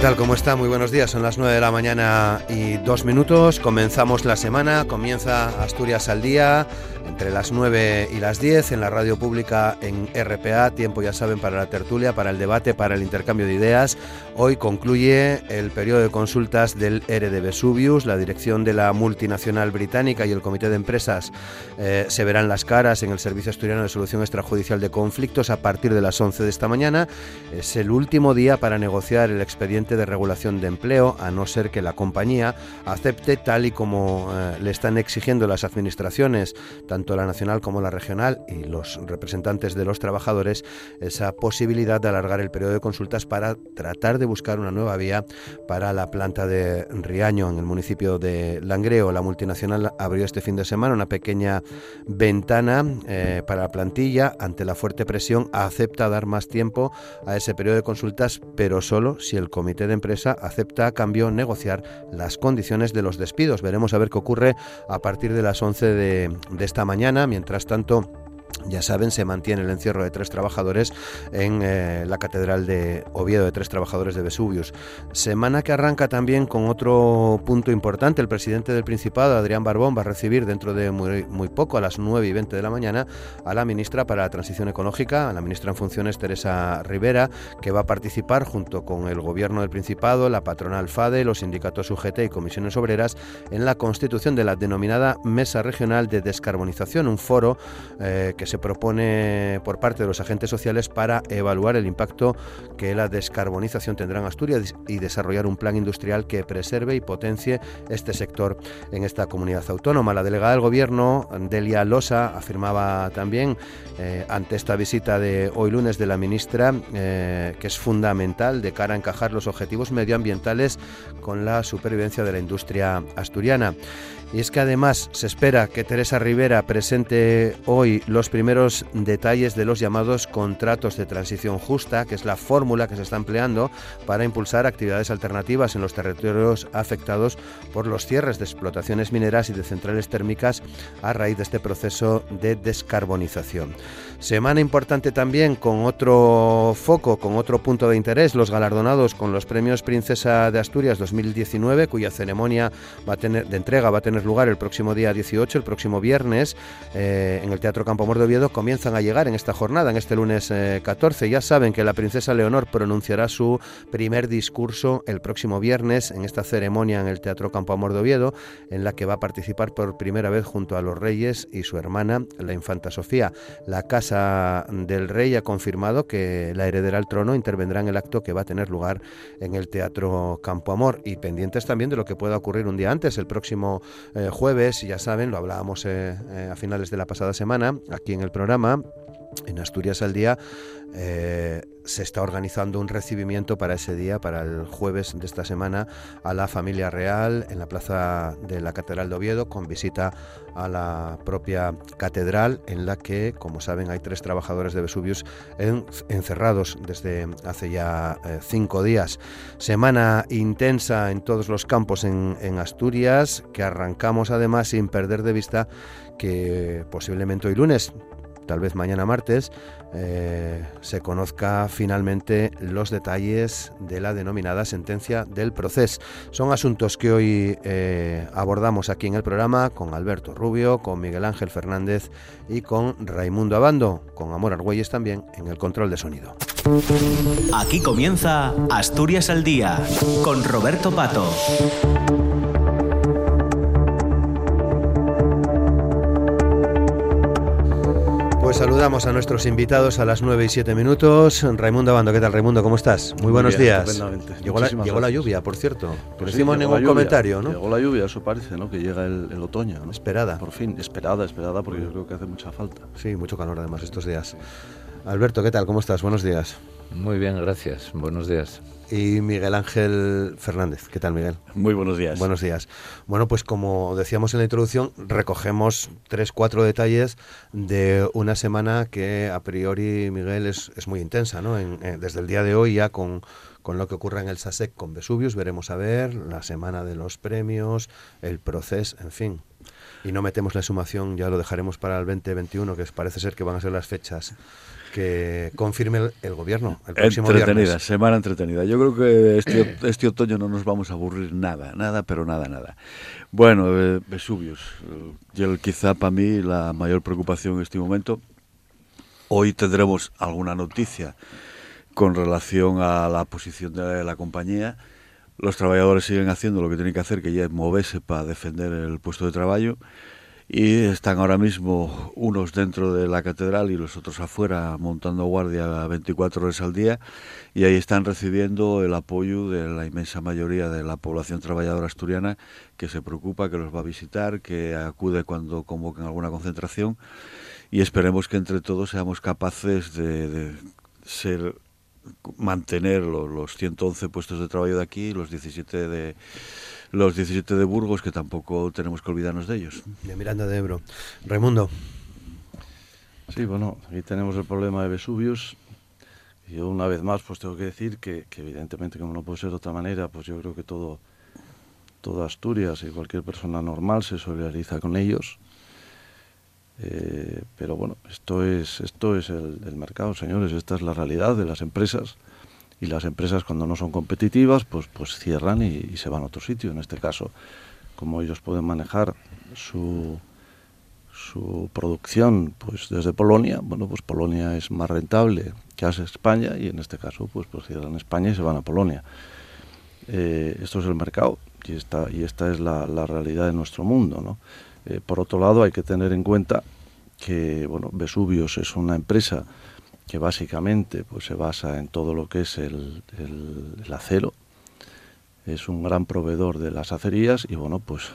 Tal? ¿Cómo está? Muy buenos días. Son las 9 de la mañana y dos minutos. Comenzamos la semana. Comienza Asturias al día entre las 9 y las 10 en la radio pública en RPA. Tiempo, ya saben, para la tertulia, para el debate, para el intercambio de ideas. Hoy concluye el periodo de consultas del ERE de Vesuvius. La dirección de la multinacional británica y el comité de empresas eh, se verán las caras en el Servicio Asturiano de Solución Extrajudicial de Conflictos a partir de las 11 de esta mañana. Es el último día para negociar el expediente de regulación de empleo, a no ser que la compañía acepte, tal y como eh, le están exigiendo las administraciones, tanto la nacional como la regional y los representantes de los trabajadores esa posibilidad de alargar el periodo de consultas para tratar de buscar una nueva vía para la planta de Riaño en el municipio de Langreo. La multinacional abrió este fin de semana una pequeña ventana eh, para la plantilla ante la fuerte presión acepta dar más tiempo a ese periodo de consultas, pero solo si el comité de empresa acepta a cambio negociar las condiciones de los despidos. Veremos a ver qué ocurre a partir de las 11 de, de esta mañana Mientras tanto, ya saben, se mantiene el encierro de tres trabajadores en eh, la Catedral de Oviedo, de tres trabajadores de Vesuvius. Semana que arranca también con otro punto importante. El presidente del Principado, Adrián Barbón, va a recibir dentro de muy, poco, a las 9 y 20 de la mañana, a la ministra para la Transición Ecológica, a la ministra en funciones, Teresa Rivera, que va a participar junto con el Gobierno del Principado, la patronal FADE, los sindicatos UGT y comisiones obreras en la constitución de la denominada Mesa Regional de Descarbonización, un foro eh, que se propone por parte de los agentes sociales para evaluar el impacto que la descarbonización tendrá en Asturias y desarrollar un plan industrial que preserve y potencie este sector en esta comunidad autónoma. La delegada del Gobierno, Delia Losa, afirmaba también eh, ante esta visita de hoy lunes de la ministra eh, que es fundamental de cara a encajar los objetivos medioambientales con la supervivencia de la industria asturiana. Y es que además se espera que Teresa Rivera presente hoy los primeros detalles de los llamados contratos de transición justa, que es la fórmula que se está empleando para impulsar actividades alternativas en los territorios afectados por los cierres de explotaciones mineras y de centrales térmicas a raíz de este proceso de descarbonización. Semana importante también con otro foco, con otro punto de interés, los galardonados con los premios Princesa de Asturias 2019, cuya ceremonia va a tener, de entrega va a tener lugar el próximo día 18, el próximo viernes, eh, en el Teatro Campo de Oviedo, comienzan a llegar en esta jornada, en este lunes 14. Eh, ya saben que la princesa Leonor pronunciará su primer discurso el próximo viernes en esta ceremonia en el Teatro Campo Amor de Oviedo, en la que va a participar por primera vez junto a los reyes y su hermana, la infanta Sofía. La casa del Rey ha confirmado que la heredera al trono intervendrá en el acto que va a tener lugar en el Teatro Campo Amor. Y pendientes también de lo que pueda ocurrir un día antes, el próximo eh, jueves, ya saben, lo hablábamos eh, eh, a finales de la pasada semana aquí en el programa, en Asturias al Día eh, se está organizando un recibimiento para ese día, para el jueves de esta semana, a la familia real en la plaza de la Catedral de Oviedo, con visita a la propia catedral, en la que, como saben, hay tres trabajadores de Vesuvius encerrados desde hace ya eh, cinco días. Semana intensa en todos los campos en, en Asturias, que arrancamos además sin perder de vista que posiblemente hoy lunes tal vez mañana martes, eh, se conozca finalmente los detalles de la denominada sentencia del proceso. Son asuntos que hoy eh, abordamos aquí en el programa con Alberto Rubio, con Miguel Ángel Fernández y con Raimundo Abando, con Amor Argüelles también en el control de sonido. Aquí comienza Asturias al Día con Roberto Pato. Saludamos a nuestros invitados a las 9 y 7 minutos. Raimundo Abando, ¿qué tal Raimundo? ¿Cómo estás? Muy, buenos días. Llegó la, lluvia, por cierto. Pues no hicimos ningún comentario, ¿no? Llegó la lluvia, eso parece, ¿no? Que llega el, otoño. Esperada. Por fin, esperada, esperada, porque yo creo que hace mucha falta. Sí, mucho calor además estos días. Alberto, ¿qué tal? ¿Cómo estás? Buenos días. Muy bien, gracias. Buenos días y Miguel Ángel Fernández. ¿Qué tal, Miguel? Muy buenos días. Buenos días. Bueno, pues como decíamos en la introducción, recogemos tres, cuatro detalles de una semana que a priori, Miguel, es, es muy intensa, ¿no? desde el día de hoy ya con, con lo que ocurre en el SASEC con Vesuvius, veremos a ver, la semana de los premios, el proceso, en fin. Y no metemos la sumación, ya lo dejaremos para el 2021, que parece ser que van a ser las fechas que confirme el, gobierno el próximo Entretenida, semana entretenida. Yo creo que este, este, otoño no nos vamos a aburrir nada, nada, pero nada, nada. Bueno, eh, Vesuvius, eh, quizá para mí la mayor preocupación en este momento. Hoy tendremos alguna noticia con relación a la posición de la compañía. Los trabajadores siguen haciendo lo que tienen que hacer, que ya es moverse para defender el puesto de trabajo y están ahora mismo unos dentro de la catedral y los otros afuera montando guardia 24 horas al día. Y ahí están recibiendo el apoyo de la inmensa mayoría de la población trabajadora asturiana que se preocupa, que los va a visitar, que acude cuando convoquen alguna concentración. Y esperemos que entre todos seamos capaces de, ser mantener los, los 111 puestos de trabajo de aquí, los 17 de los 17 de Burgos, que tampoco tenemos que olvidarnos de ellos. De Miranda de Ebro. Raimundo. Sí, bueno, aquí tenemos el problema de Vesuvius. Yo una vez más pues tengo que decir que, evidentemente como no puede ser de otra manera, pues yo creo que todo, toda Asturias y cualquier persona normal se solidariza con ellos. Eh, pero bueno, esto es, esto es el, el mercado, señores, esta es la realidad de las empresas y las empresas cuando no son competitivas pues, pues cierran y, se van a otro sitio. En este caso, como ellos pueden manejar su, su producción pues desde Polonia, bueno, pues Polonia es más rentable que hace España y en este caso pues, pues cierran España y se van a Polonia. Eh, esto es el mercado y esta, y esta es la, realidad de nuestro mundo. ¿no? Eh, por otro lado, hay que tener en cuenta que bueno, Vesuvios es una empresa que básicamente pues, se basa en todo lo que es el, acero. Es un gran proveedor de las acerías y bueno, pues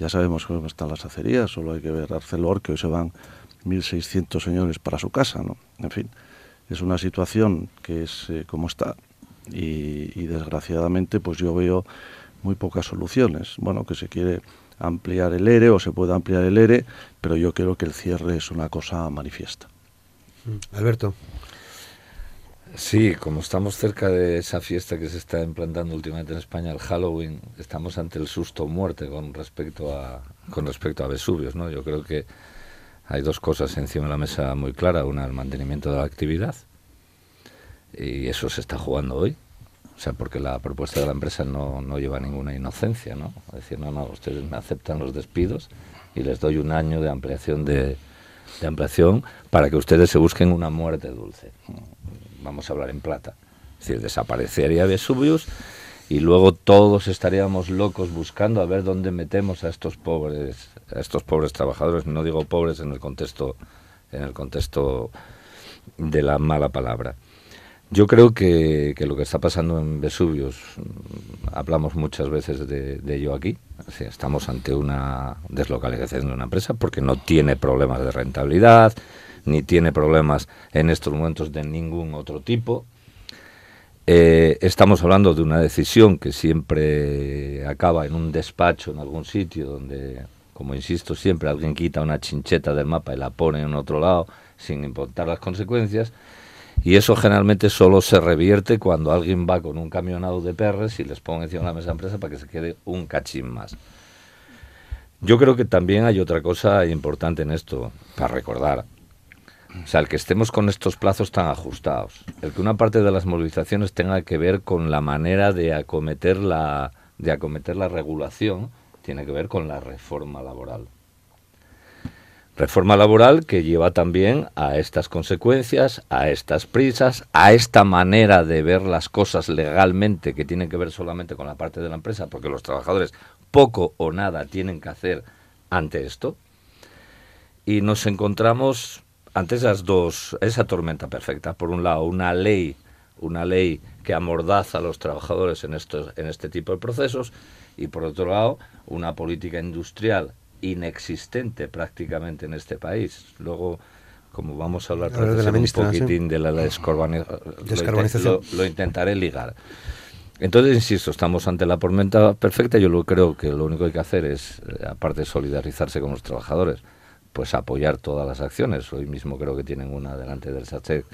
ya sabemos cómo están las acerías, solo hay que ver Arcelor, que hoy se van 1.600 señores para su casa, ¿no? En fin, es una situación que es eh, como está y, y, desgraciadamente pues yo veo muy pocas soluciones. Bueno, que se quiere ampliar el ERE o se puede ampliar el ERE, pero yo creo que el cierre es una cosa manifiesta. Alberto. Sí, como estamos cerca de esa fiesta que se está implantando últimamente en España, el Halloween, estamos ante el susto muerte con respecto a con respecto a Vesuvios, ¿no? Yo creo que hay dos cosas encima de la mesa muy claras, una el mantenimiento de la actividad y eso se está jugando hoy. O sea, porque la propuesta de la empresa no, no lleva ninguna inocencia, ¿no? Es decir, no, no, ustedes me aceptan los despidos y les doy un año de ampliación de, de ampliación para que ustedes se busquen una muerte dulce. Vamos a hablar en plata. Es decir, desaparecería Vesuvius y luego todos estaríamos locos buscando a ver dónde metemos a estos pobres a estos pobres trabajadores no digo pobres en el contexto en el contexto de la mala palabra yo creo que, que, lo que está pasando en Vesuvius, mm, hablamos muchas veces de, ello aquí, estamos ante una deslocalización de una empresa porque no tiene problemas de rentabilidad, ni tiene problemas en estos momentos de ningún otro tipo. Eh, estamos hablando de una decisión que siempre acaba en un despacho en algún sitio donde, como insisto siempre, alguien quita una chincheta del mapa y la pone en otro lado sin importar las consecuencias y eso generalmente solo se revierte cuando alguien va con un camionado de perres y les pone encima de la mesa de empresa para que se quede un cachín más. Yo creo que también hay otra cosa importante en esto, para recordar. O sea, el que estemos con estos plazos tan ajustados, el que una parte de las movilizaciones tenga que ver con la manera de acometer la, de acometer la regulación, tiene que ver con la reforma laboral. Reforma laboral que lleva también a estas consecuencias, a estas prisas, a esta manera de ver las cosas legalmente que tienen que ver solamente con la parte de la empresa, porque los trabajadores poco o nada tienen que hacer ante esto. Y nos encontramos ante esas dos, esa tormenta perfecta. Por un lado, una ley, una ley que amordaza a los trabajadores en, estos, en este tipo de procesos, y por otro lado, una política industrial inexistente prácticamente en este país. Luego, como vamos a hablar de un poquitín de la descarbonización, lo, intentaré ligar. Entonces, insisto, estamos ante la tormenta perfecta. Yo lo creo que lo único que hay que hacer es, eh, aparte de solidarizarse con los trabajadores, pues apoyar todas las acciones. Hoy mismo creo que tienen una delante del SACEC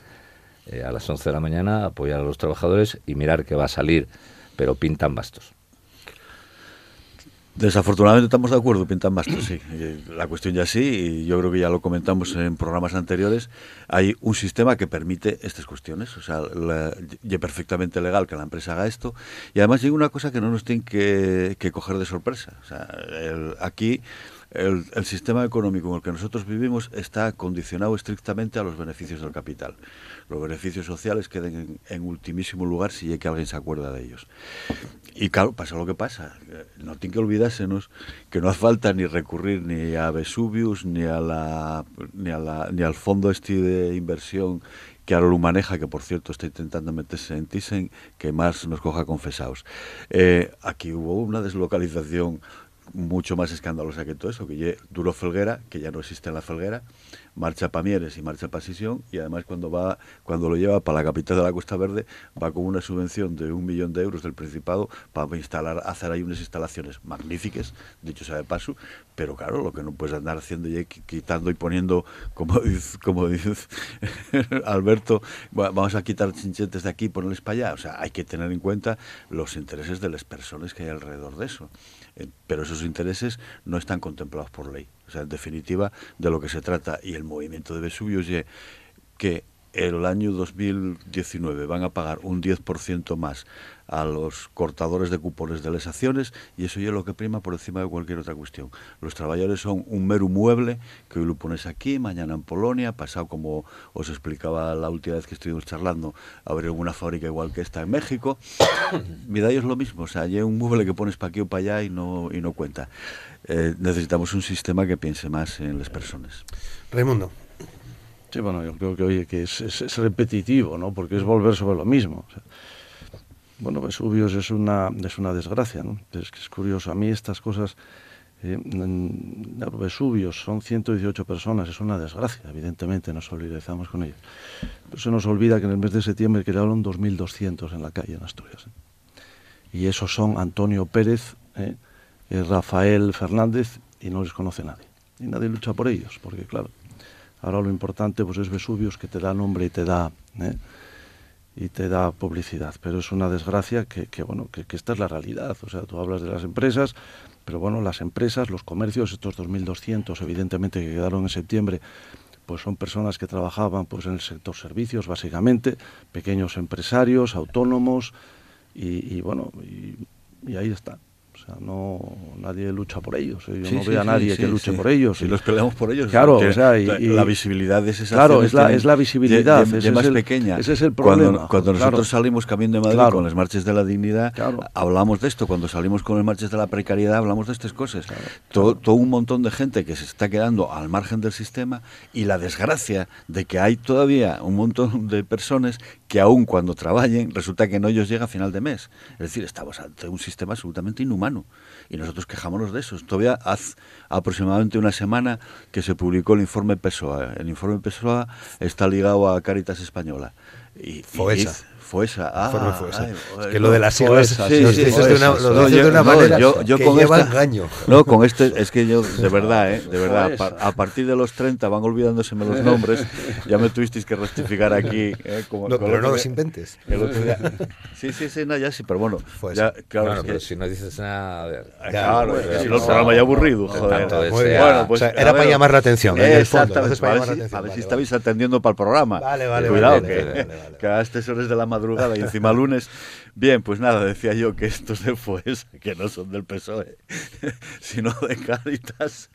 eh, a las 11 de la mañana, apoyar a los trabajadores y mirar que va a salir, pero pintan bastos. Desafortunadamente estamos de acuerdo, pintan bastos, sí. La cuestión ya sí, y yo creo que ya lo comentamos en programas anteriores, hay un sistema que permite estas cuestiones, o sea, ya perfectamente legal que la empresa haga esto, y además hay una cosa que no nos tiene que, coger de sorpresa. O sea, aquí el, sistema económico en el que nosotros vivimos está condicionado estrictamente a los beneficios del capital. Los beneficios sociales queden en, ultimísimo lugar si es que alguien se acuerda de ellos. Y claro, pasa lo que pasa. No tiene que olvidársenos que no hace falta ni recurrir ni a Vesuvius, ni, a la, ni, a la, ni al fondo este de inversión que ahora lo maneja, que por cierto está intentando meterse en Thyssen, que más nos coja confesados. Eh, aquí hubo una deslocalización mucho más escandalosa que todo eso, que Duro Felguera, que ya no existe en la Felguera, marcha para Mieres y marcha para Sisión, y además cuando va cuando lo lleva para la capital de la Costa Verde, va con una subvención de un millón de euros del Principado para instalar, hacer ahí unas instalaciones magníficas, dicho sea de paso, pero claro, lo que no puedes andar haciendo y quitando y poniendo, como dice, como dice Alberto, vamos a quitar chinchetes de aquí y ponerles para allá, o sea, hay que tener en cuenta los intereses de las personas que hay alrededor de eso. Eh, pero esos intereses no están contemplados por ley. O sea, en definitiva, de lo que se trata y el movimiento de Vesubio es que el año 2019 van a pagar un 10% más a los cortadores de cupones de las acciones y eso ya es lo que prima por encima de cualquier otra cuestión. Los trabajadores son un mero mueble que hoy lo pones aquí, mañana en Polonia, pasado como os explicaba la última vez que estuvimos charlando, abrir alguna fábrica igual que esta en México. Mira, es lo mismo, o sea, hay un mueble que pones para aquí o para allá y no, y no cuenta. Eh, necesitamos un sistema que piense más en las personas. Raimundo. Sí, bueno, yo creo que oye que es, es, repetitivo, ¿no? Porque es volver sobre lo mismo. Bueno, Vesuvios es una, es una desgracia, ¿no? Es que es curioso. A mí estas cosas, eh, Vesuvios son 118 personas, es una desgracia, evidentemente, nos solidarizamos con ellos. Pero se nos olvida que en el mes de septiembre quedaron 2.200 en la calle en Asturias. ¿eh? Y esos son Antonio Pérez, ¿eh? Rafael Fernández, y no les conoce nadie. Y nadie lucha por ellos, porque claro, ahora lo importante pues es Vesuvios que te da nombre y te da... y te da publicidad. Pero es una desgracia que, bueno, que, esta es la realidad. O sea, tú hablas de las empresas, pero bueno, las empresas, los comercios, estos 2.200 evidentemente que quedaron en septiembre, pues son personas que trabajaban pues en el sector servicios, básicamente, pequeños empresarios, autónomos, y, y bueno, y, y ahí está. O sea, no, nadie lucha por ellos. ¿eh? Yo no veo a nadie que luche por ellos. Y los peleamos por ellos. Claro, o sea, y, la, visibilidad de esas Claro, es la, es la visibilidad. es más pequeña. Ese es el problema. Cuando, nosotros salimos cambiando de Madrid con las marchas de la dignidad, hablamos de esto. Cuando salimos con las marchas de la precariedad, hablamos de estas cosas. Todo, todo un montón de gente que se está quedando al margen del sistema y la desgracia de que hay todavía un montón de personas que aún cuando trabajen resulta que no ellos llega a final de mes. Es decir, estamos ante un sistema absolutamente inhumano y nosotros quejámonos de eso. Todavía hace aproximadamente una semana que se publicó el informe PESOA. El informe PESOA está ligado a Caritas Española. Y, Foesa. Fuesa, ah, Fuesa. ay, Es que lo de las siglas sí, de una, lo de manera yo- yo que con lleva esta- engaño. No, con este, es que yo, de verdad, ¿eh? De verdad, a, a partir de los 30 van olvidándoseme los nombres, ya me tuvisteis que rectificar aquí. ¿eh? Como, No, pero no los inventes. Sí, sí, sí, no, ya sí, pero bueno, ya, claro, bueno, es pero que- si no dices nada... Claro, bueno, es que si no el programa ya aburrido, joder. Bueno, pues, O sea, a era para llamar la atención, en el fondo, Exactamente, entonces para a ver si, estabais atendiendo para el programa. Vale, vale, Cuidado, que a estas horas de la madrugada y encima lunes. Bien, pues nada, decía yo que estos de Fuesa, que no son del PSOE, sino de Cáritas,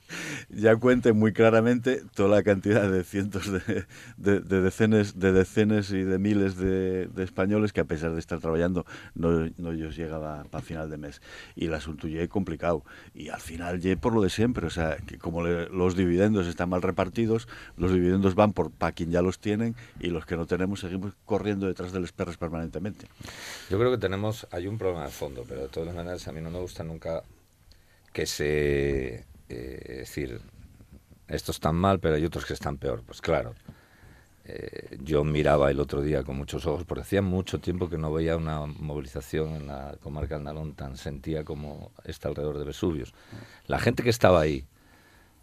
ya cuenten muy claramente toda la cantidad de cientos de, de, de decenas, de decenas y de miles de, de españoles que a pesar de estar trabajando no, no ellos llegaba para final de mes. Y el asunto ya es complicado. Y al final ya por lo de siempre, o sea, que como le- los dividendos están mal repartidos, los dividendos van por para quien ya los tienen y los que no tenemos seguimos corriendo detrás de los perros permanentemente. Yo creo que tenemos, hay un problema de fondo, pero de todas maneras a mí no me gusta nunca que se, eh, es decir, estos están mal, pero hay otros que están peor. Pues claro, eh, yo miraba el otro día con muchos ojos, porque hacía mucho tiempo que no veía una movilización en la comarca de Andalón tan sentía como esta alrededor de Vesuvios. La gente que estaba ahí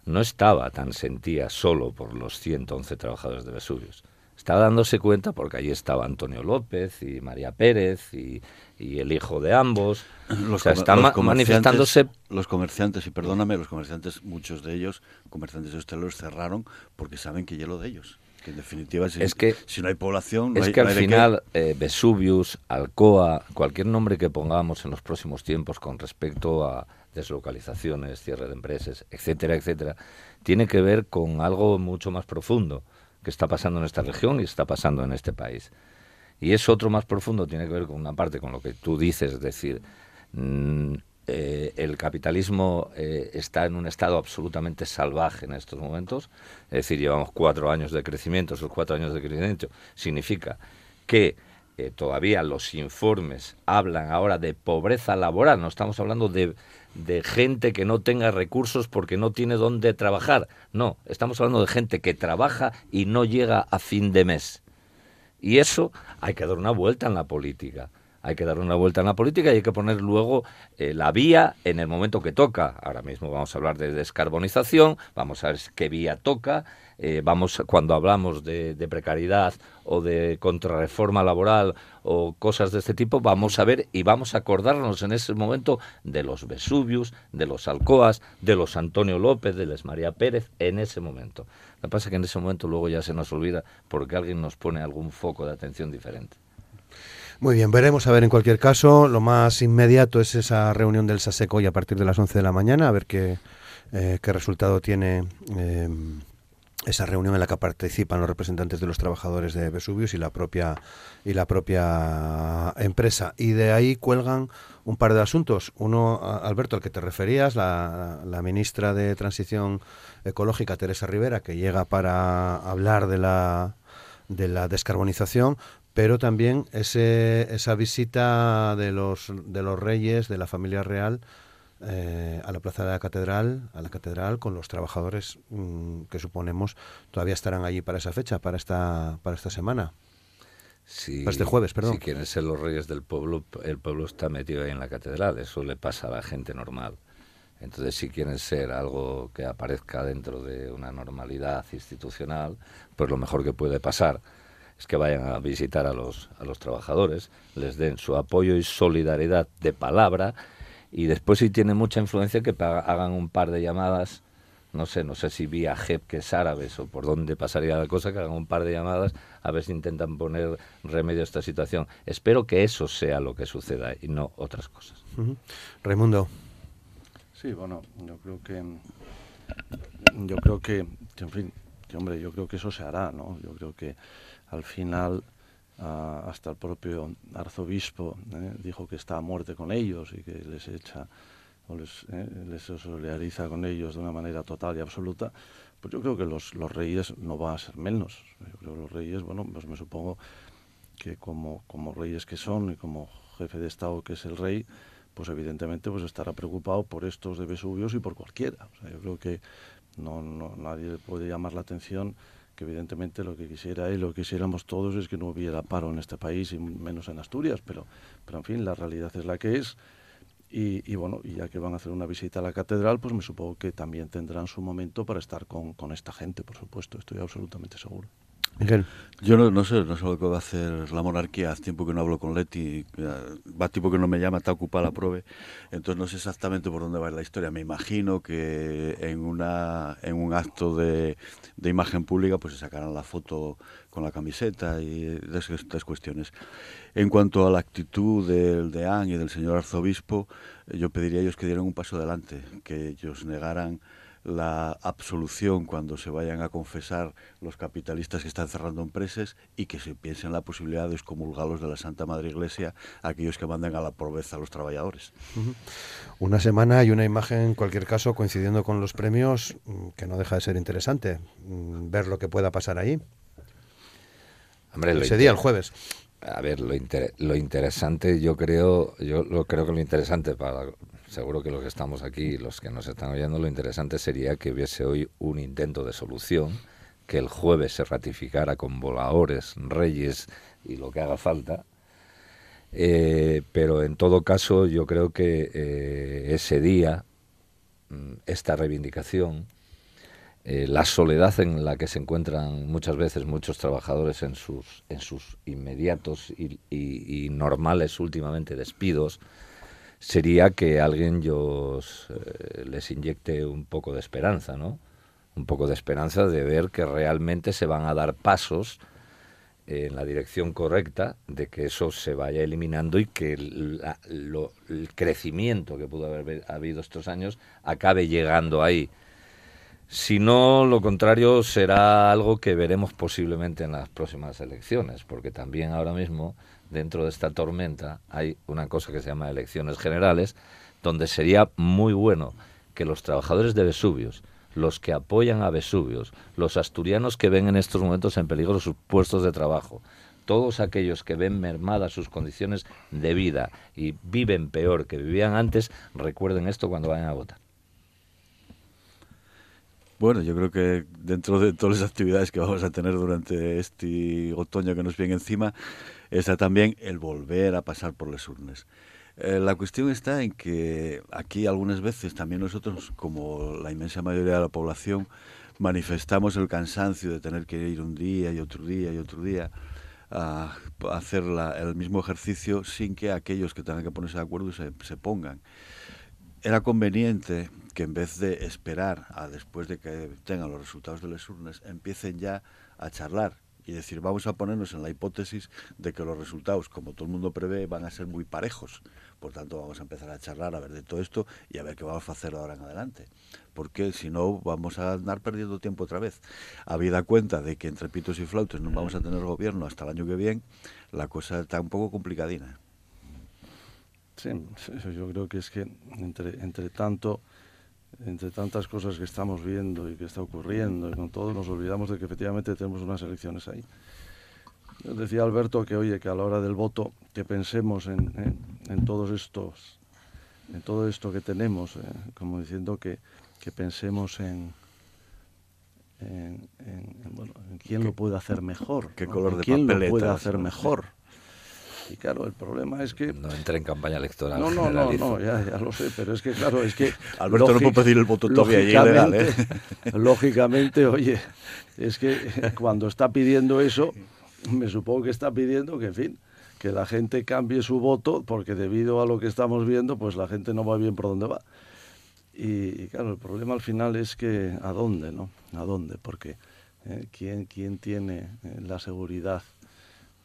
no estaba tan sentía solo por los 111 trabajadores de Vesuvios. Estaba dándose cuenta porque allí estaba Antonio López y María Pérez y, y el hijo de ambos. o sea, comer- están manifestándose Los comerciantes, y perdóname, los comerciantes, muchos de ellos, comerciantes y hosteleros, cerraron porque saben que hielo de ellos. Que en definitiva, si, Es que- si no hay población, no es hay- que al final eh, Vesuvius, Alcoa, cualquier nombre que pongamos en los próximos tiempos con respecto a deslocalizaciones, cierre de empresas, etcétera, etcétera, tiene que ver con algo mucho más profundo que está pasando en esta región y está pasando en este país. Y eso otro más profundo tiene que ver con una parte con lo que tú dices, es decir, mm, eh, el capitalismo eh, está en un estado absolutamente salvaje en estos momentos, es decir, llevamos cuatro años de crecimiento, esos cuatro años de crecimiento significa que eh, todavía los informes hablan ahora de pobreza laboral, no estamos hablando de, de gente que no tenga recursos porque no tiene dónde trabajar, no, estamos hablando de gente que trabaja y no llega a fin de mes. Y eso hay que dar una vuelta en la política. Hay que dar una vuelta en la política y hay que poner luego eh, la vía en el momento que toca. Ahora mismo vamos a hablar de descarbonización, vamos a ver qué vía toca. Eh, vamos cuando hablamos de, de precariedad o de contrarreforma laboral o cosas de este tipo, vamos a ver y vamos a acordarnos en ese momento de los Vesuvius, de los Alcoas, de los Antonio López, de les María Pérez, en ese momento. Lo que pasa es que en ese momento luego ya se nos olvida porque alguien nos pone algún foco de atención diferente. Muy bien, veremos a ver en cualquier caso. Lo más inmediato es esa reunión del SASECO y a partir de las 11 de la mañana, a ver qué, eh, qué resultado tiene eh, esa reunión en la que participan los representantes de los trabajadores de Vesuvius y la propia y la propia empresa. Y de ahí cuelgan un par de asuntos. Uno, Alberto, al que te referías, la, la ministra de Transición Ecológica, Teresa Rivera, que llega para hablar de la de la descarbonización, pero también ese, esa visita de los de los reyes de la familia real eh, a la plaza de la catedral, a la catedral con los trabajadores mm, que suponemos todavía estarán allí para esa fecha, para esta para esta semana. Si, Para este jueves, perdón. Si quieren ser los reyes del pueblo, el pueblo está metido ahí en la catedral, eso le pasa a la gente normal. Entonces, si quieren ser algo que aparezca dentro de una normalidad institucional, pues lo mejor que puede pasar es que vayan a visitar a los, a los trabajadores, les den su apoyo y solidaridad de palabra y después si tienen mucha influencia que hagan un par de llamadas no sé, no sé si vía jefques árabes o por dónde pasaría la cosa, que hagan un par de llamadas a ver si intentan poner remedio a esta situación. Espero que eso sea lo que suceda y no otras cosas. Raimundo. Sí, bueno, yo creo que yo creo que, que, en fin, que hombre, yo creo que eso se hará, ¿no? Yo creo que al final hasta el propio arzobispo ¿eh? dijo que está a muerte con ellos y que les echa o les, eh, les solidariza con ellos de una manera total y absoluta. Pues yo creo que los, los reyes no van a ser menos. Yo creo que los reyes, bueno, pues me supongo que como, como reyes que son y como jefe de Estado que es el rey, pues evidentemente pues estará preocupado por estos de Vesuvios y por cualquiera. O sea, yo creo que no, no, nadie puede llamar la atención que evidentemente lo que quisiera y lo que quisiéramos todos es que no hubiera paro en este país y menos en Asturias, pero, pero en fin, la realidad es la que es. Y, y, bueno, ya que van a hacer una visita a la catedral, pues me supongo que también tendrán su momento para estar con, con esta gente, por supuesto, estoy absolutamente seguro. Miguel. Yo no, no, sé, no sé lo que va a hacer la monarquía. Hace tiempo que no hablo con Leti, va tiempo que no me llama, está ocupada la prueba. Entonces no sé exactamente por dónde va la historia. Me imagino que en, una, en un acto de, de imagen pública pues se sacarán la foto con la camiseta y estas cuestiones. En cuanto a la actitud del deán y del señor arzobispo, yo pediría a ellos que dieran un paso adelante, que ellos negaran la absolución cuando se vayan a confesar los capitalistas que están cerrando empresas y que se piensen la posibilidad de excomulgarlos de la Santa Madre Iglesia aquellos que manden a la pobreza a los trabajadores. Una semana y una imagen, en cualquier caso, coincidiendo con los premios, mm, que no deja de ser interesante mm, ver lo que pueda pasar ahí. Hombre, Ese día, el jueves. A ver, lo, lo interesante, yo creo, yo lo creo que lo interesante para seguro que los que estamos aquí, los que nos están oyendo, lo interesante sería que hubiese hoy un intento de solución, que el jueves se ratificara con voladores, reyes y lo que haga falta. Eh, pero en todo caso, yo creo que eh, ese día, mm, esta reivindicación, eh, la soledad en la que se encuentran muchas veces muchos trabajadores en sus, en sus inmediatos y, normales últimamente despidos, sería que alguien eh, les inyecte un poco de esperanza, ¿no? Un poco de esperanza de ver que realmente se van a dar pasos en la dirección correcta de que eso se vaya eliminando y que lo, el crecimiento que pudo haber habido estos años acabe llegando ahí. Si no, lo contrario será algo que veremos posiblemente en las próximas elecciones, porque también ahora mismo dentro de esta tormenta hay una cosa que se llama elecciones generales, donde sería muy bueno que los trabajadores de Vesuvios, los que apoyan a Vesuvios, los asturianos que ven en estos momentos en peligro sus puestos de trabajo, todos aquellos que ven mermadas sus condiciones de vida y viven peor que vivían antes, recuerden esto cuando vayan a votar. Bueno, yo creo que dentro de todas las actividades que vamos a tener durante este otoño que nos viene encima, está también el volver a pasar por las urnas. Eh, la cuestión está en que aquí algunas veces también nosotros, como la inmensa mayoría de la población, manifestamos el cansancio de tener que ir un día y otro día y otro día a, hacer el mismo ejercicio sin que aquellos que tengan que ponerse de acuerdo se, se pongan. Era conveniente que en vez de esperar a después de que tengan los resultados de las urnas, empiecen ya a charlar y decir, vamos a ponernos en la hipótesis de que los resultados, como todo el mundo prevé, van a ser muy parejos. Por tanto, vamos a empezar a charlar, a ver de todo esto y a ver qué vamos a hacer ahora en adelante. Porque si no, vamos a andar perdiendo tiempo otra vez. Habida cuenta de que entre pitos y flautas no vamos a tener gobierno hasta el año que viene, la cosa está un poco complicadina. Sí, yo creo que es que entre, entre tanto entre tantas cosas que estamos viendo y que está ocurriendo, y con todo nos olvidamos de que efectivamente tenemos unas elecciones ahí. Decía Alberto que, oye, que a la hora del voto, que pensemos en, en, en todos estos, en todo esto que tenemos, eh, como diciendo que, que pensemos en, en, en, bueno, en quién ¿Qué, lo puede hacer mejor. ¿Qué color de ¿Quién lo puede hacer mejor? Y claro, el problema es que... No entré en campaña electoral. No, no, no, no, ya, ya lo sé, pero es que claro, es que... Alberto no puede pedir el voto todavía ilegal, ¿eh? Lógicamente, oye, es que cuando está pidiendo eso, me supongo que está pidiendo que, en fin, que la gente cambie su voto, porque debido a lo que estamos viendo, pues la gente no va bien por donde va. Y, y claro, el problema al final es que, ¿a dónde, no? ¿A dónde? Porque eh, ¿quién, ¿quién tiene eh, la seguridad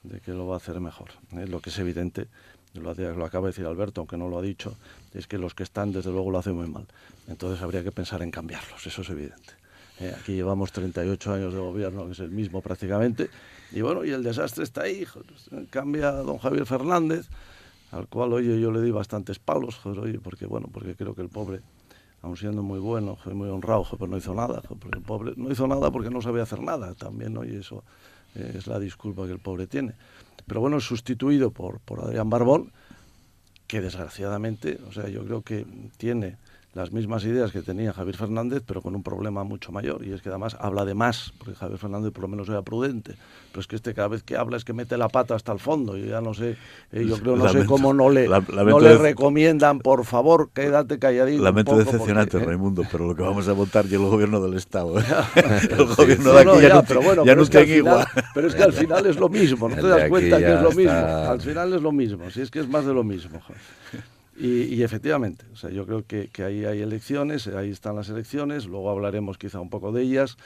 de que lo va a hacer mejor. ¿eh? Lo que es evidente, lo, lo, acaba de decir Alberto, aunque no lo ha dicho, es que los que están desde luego lo hacen muy mal. Entonces habría que pensar en cambiarlos, eso es evidente. ¿eh? aquí llevamos 38 años de gobierno, que es el mismo prácticamente, y bueno, y el desastre está ahí. Cambia a don Javier Fernández, al cual, oye, yo le di bastantes palos, joder, oye, porque bueno, porque creo que el pobre aun siendo muy bueno, muy honrado, pero no hizo nada, porque el pobre no hizo nada porque no sabía hacer nada, también, oye, eso es la disculpa que el pobre tiene. Pero bueno, sustituido por, por Adrián Barbón, que desgraciadamente, o sea, yo creo que tiene las mismas ideas que tenía Javier Fernández, pero con un problema mucho mayor. Y es que además habla de más, porque Javier Fernández por lo menos era prudente. Pero es que este cada vez que habla es que mete la pata hasta el fondo. Yo ya no sé, eh, yo creo, no sé cómo no le, no le recomiendan, por favor, quédate calladito. Lamento decepcionante, ¿eh? Raimundo, pero lo que vamos a votar y el gobierno del Estado. ¿eh? el gobierno de aquí ya, no, pero bueno, ya no está igual. Pero es que al final es lo mismo, no te das cuenta que es lo mismo. Al final es lo mismo, si es que es más de lo mismo. Y, efectivamente, o sea, yo creo que, ahí hay elecciones, ahí están las elecciones, luego hablaremos quizá un poco de ellas,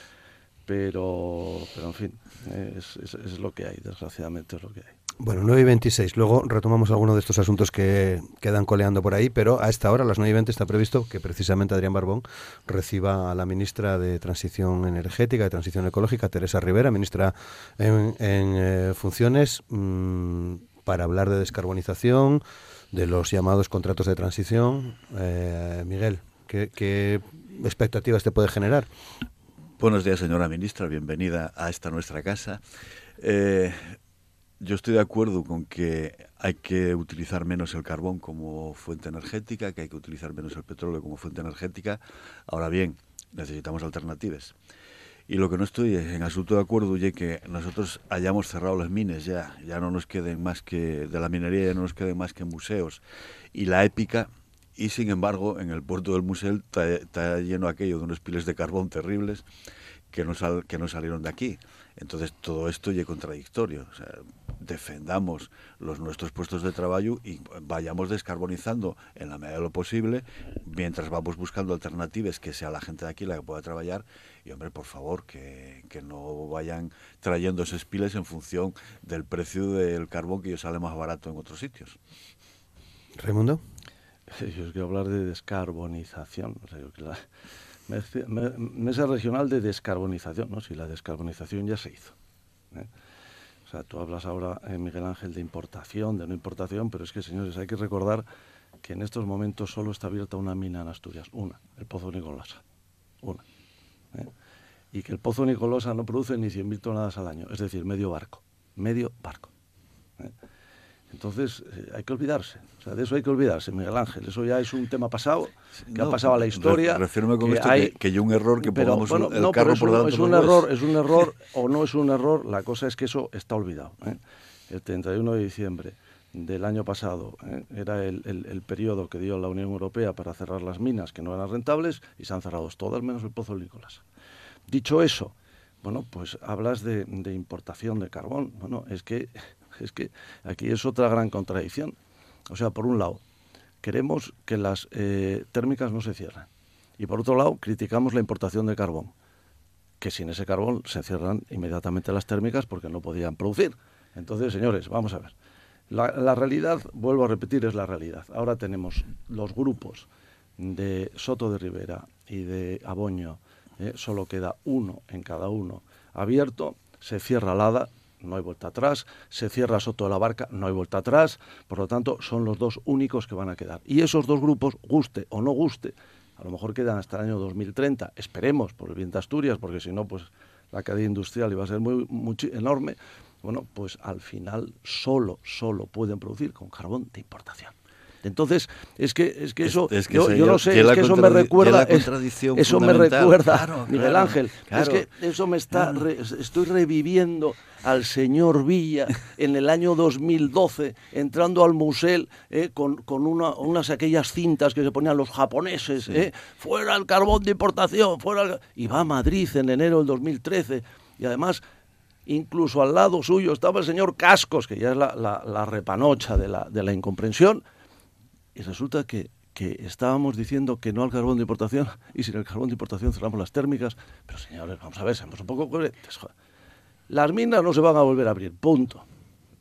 pero, pero en fin, es, es, lo que hay, desgraciadamente es lo que hay. Bueno, 9 y 26. Luego retomamos algunos de estos asuntos que quedan coleando por ahí, pero a esta hora, a las 9 y 20, está previsto que precisamente Adrián Barbón reciba a la ministra de Transición Energética, de Transición Ecológica, Teresa Rivera, ministra en, eh, funciones, mm, para hablar de descarbonización, de los llamados contratos de transición. Eh, Miguel, ¿qué, expectativas te puede generar? Buenos días, señora ministra. Bienvenida a esta nuestra casa. Eh, yo estoy de acuerdo con que hay que utilizar menos el carbón como fuente energética, que hay que utilizar menos el petróleo como fuente energética. Ahora bien, necesitamos alternativas. Y lo que no estoy en absoluto de acuerdo es que nosotros hayamos cerrado las minas ya, ya no nos queden más que, de la minería ya no nos queden más que museos. Y la épica, y sin embargo, en el puerto del museo está, lleno aquello de unos piles de carbón terribles que no, sal, que no salieron de aquí. Entonces todo esto es contradictorio. Defendamos los nuestros puestos de trabajo y vayamos descarbonizando en la medida de lo posible mientras vamos buscando alternativas que sea la gente de aquí la que pueda trabajar y hombre por favor que, que no vayan trayendo esos piles en función del precio del carbón que yo sale más barato en otros sitios. Raimundo. Yo quiero hablar de descarbonización. mesa regional de descarbonización, ¿no? Si la descarbonización ya se hizo. ¿eh? Sea, tú hablas ahora, eh, Miguel Ángel, de importación, de no importación, pero es que, señores, hay que recordar que en estos momentos solo está abierta una mina en Asturias, una, el Pozo Nicolasa, una. ¿eh? Y que el Pozo Nicolasa no produce ni 100.000 toneladas al año, es decir, medio barco, medio barco. ¿eh? Entonces, eh, hay que olvidarse. O sea, de eso hay que olvidarse, Miguel Ángel. Eso ya es un tema pasado, que ha pasado a la historia. con esto hay, que, hay un error que pongamos el carro por delante es un error, es un error o no es un error. La cosa es que eso está olvidado. ¿eh? El 31 de diciembre del año pasado ¿eh? era el, el, periodo que dio la Unión Europea para cerrar las minas que no eran rentables y se han cerrado todas menos el Pozo de Nicolás. Dicho eso, bueno, pues hablas de, de importación de carbón. Bueno, es que es que aquí es otra gran contradicción. O sea, por un lado, queremos que las eh, térmicas no se cierren. Y por otro lado, criticamos la importación de carbón. Que sin ese carbón se cierran inmediatamente las térmicas porque no podían producir. Entonces, señores, vamos a ver. La, realidad, vuelvo a repetir, es la realidad. Ahora tenemos los grupos de Soto de Rivera y de Aboño, eh, solo queda uno en cada uno abierto, se cierra Lada, no hay vuelta atrás, se cierra Soto de la Barca, no hay vuelta atrás, por lo tanto son los dos únicos que van a quedar. Y esos dos grupos, guste o no guste, a lo mejor quedan hasta el año 2030, esperemos por el bien de Asturias, porque si no, pues la cadena industrial iba a ser muy, muy enorme, bueno, pues al final solo, solo pueden producir con carbón de importación. Entonces, es que, es que eso, yo, no sé, es que eso me recuerda, eso me recuerda, Miguel Ángel, es que eso me está, estoy reviviendo al señor Villa en el año 2012, entrando al museo eh, con, con una, unas aquellas cintas que se ponían los japoneses, eh, fuera el carbón de importación, fuera y va a Madrid en enero del 2013, y además incluso al lado suyo estaba el señor Cascos, que ya es la, la, repanocha de la, de la incomprensión, y resulta que, que estábamos diciendo que no al carbón de importación y sin el carbón de importación cerramos las térmicas. Pero señores, vamos a ver, seamos un poco coherentes. Las minas no se van a volver a abrir, punto.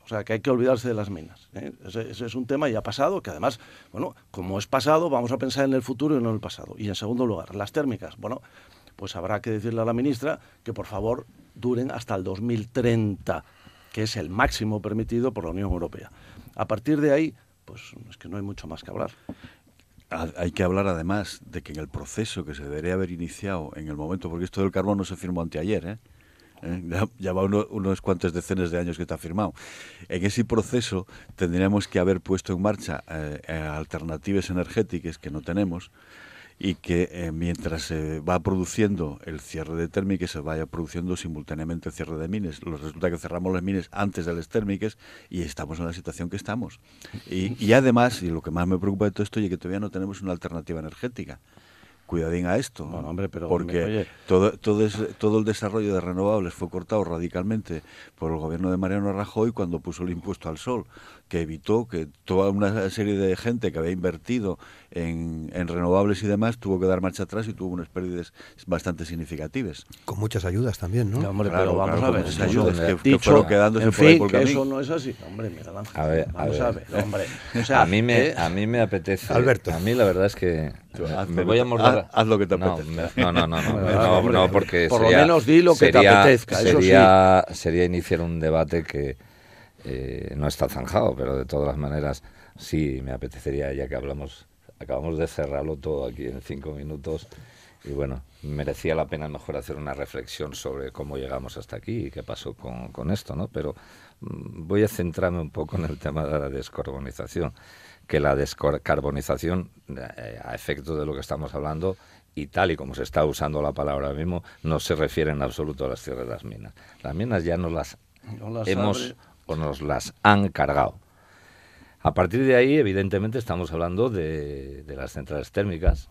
O sea, que hay que olvidarse de las minas. ¿eh? Ese, es un tema ya pasado, que además, bueno, como es pasado, vamos a pensar en el futuro y no en el pasado. Y en segundo lugar, las térmicas. Bueno, pues habrá que decirle a la ministra que por favor duren hasta el 2030, que es el máximo permitido por la Unión Europea. A partir de ahí, pues es que no hay mucho más que hablar. Hay que hablar además de que en el proceso que se debería haber iniciado en el momento, porque esto del carbón no se firmó anteayer, ¿eh? ¿Eh? Ya, va unos cuantos decenas de años que está firmado. En ese proceso tendríamos que haber puesto en marcha eh, alternativas energéticas que no tenemos y que eh, mientras se va produciendo el cierre de térmiques se vaya produciendo simultáneamente el cierre de mines. Resulta que cerramos las mines antes de las térmiques y estamos en la situación que estamos. Y, y además, y lo que más me preocupa de todo esto es que todavía no tenemos una alternativa energética cuidadín a esto. hombre, pero porque todo, todo, todo el desarrollo de renovables fue cortado radicalmente por el gobierno de Mariano Rajoy cuando puso el impuesto al sol que evitó que toda una serie de gente que había invertido en, renovables y demás tuvo que dar marcha atrás y tuvo unas pérdidas bastante significativas. Con muchas ayudas también, ¿no? hombre, pero vamos a ver. Muchas ayudas que, fueron quedándose por ahí por eso no es así. Hombre, mira, a ver, vamos a ver, hombre. a, mí me, eh, a mí me apetece. Alberto. A mí la verdad es que me voy a morder. Haz, lo que te apetezca. No, no, no, no, no, porque por lo menos di lo que te apetezca. Sería, sería iniciar un debate que eh, no está zanjado, pero de todas las maneras sí me apetecería, ya que hablamos, acabamos de cerrarlo todo aquí en cinco minutos, y bueno, merecía la pena mejor hacer una reflexión sobre cómo llegamos hasta aquí y qué pasó con, con esto, ¿no? Pero mm, voy a centrarme un poco en el tema de la descarbonización, que la descarbonización, eh, a efecto de lo que estamos hablando, y tal y como se está usando la palabra ahora mismo, no se refiere en absoluto a las tierras de las minas. Las minas ya no las, hemos o nos las han cargado. A partir de ahí, evidentemente, estamos hablando de, las centrales térmicas.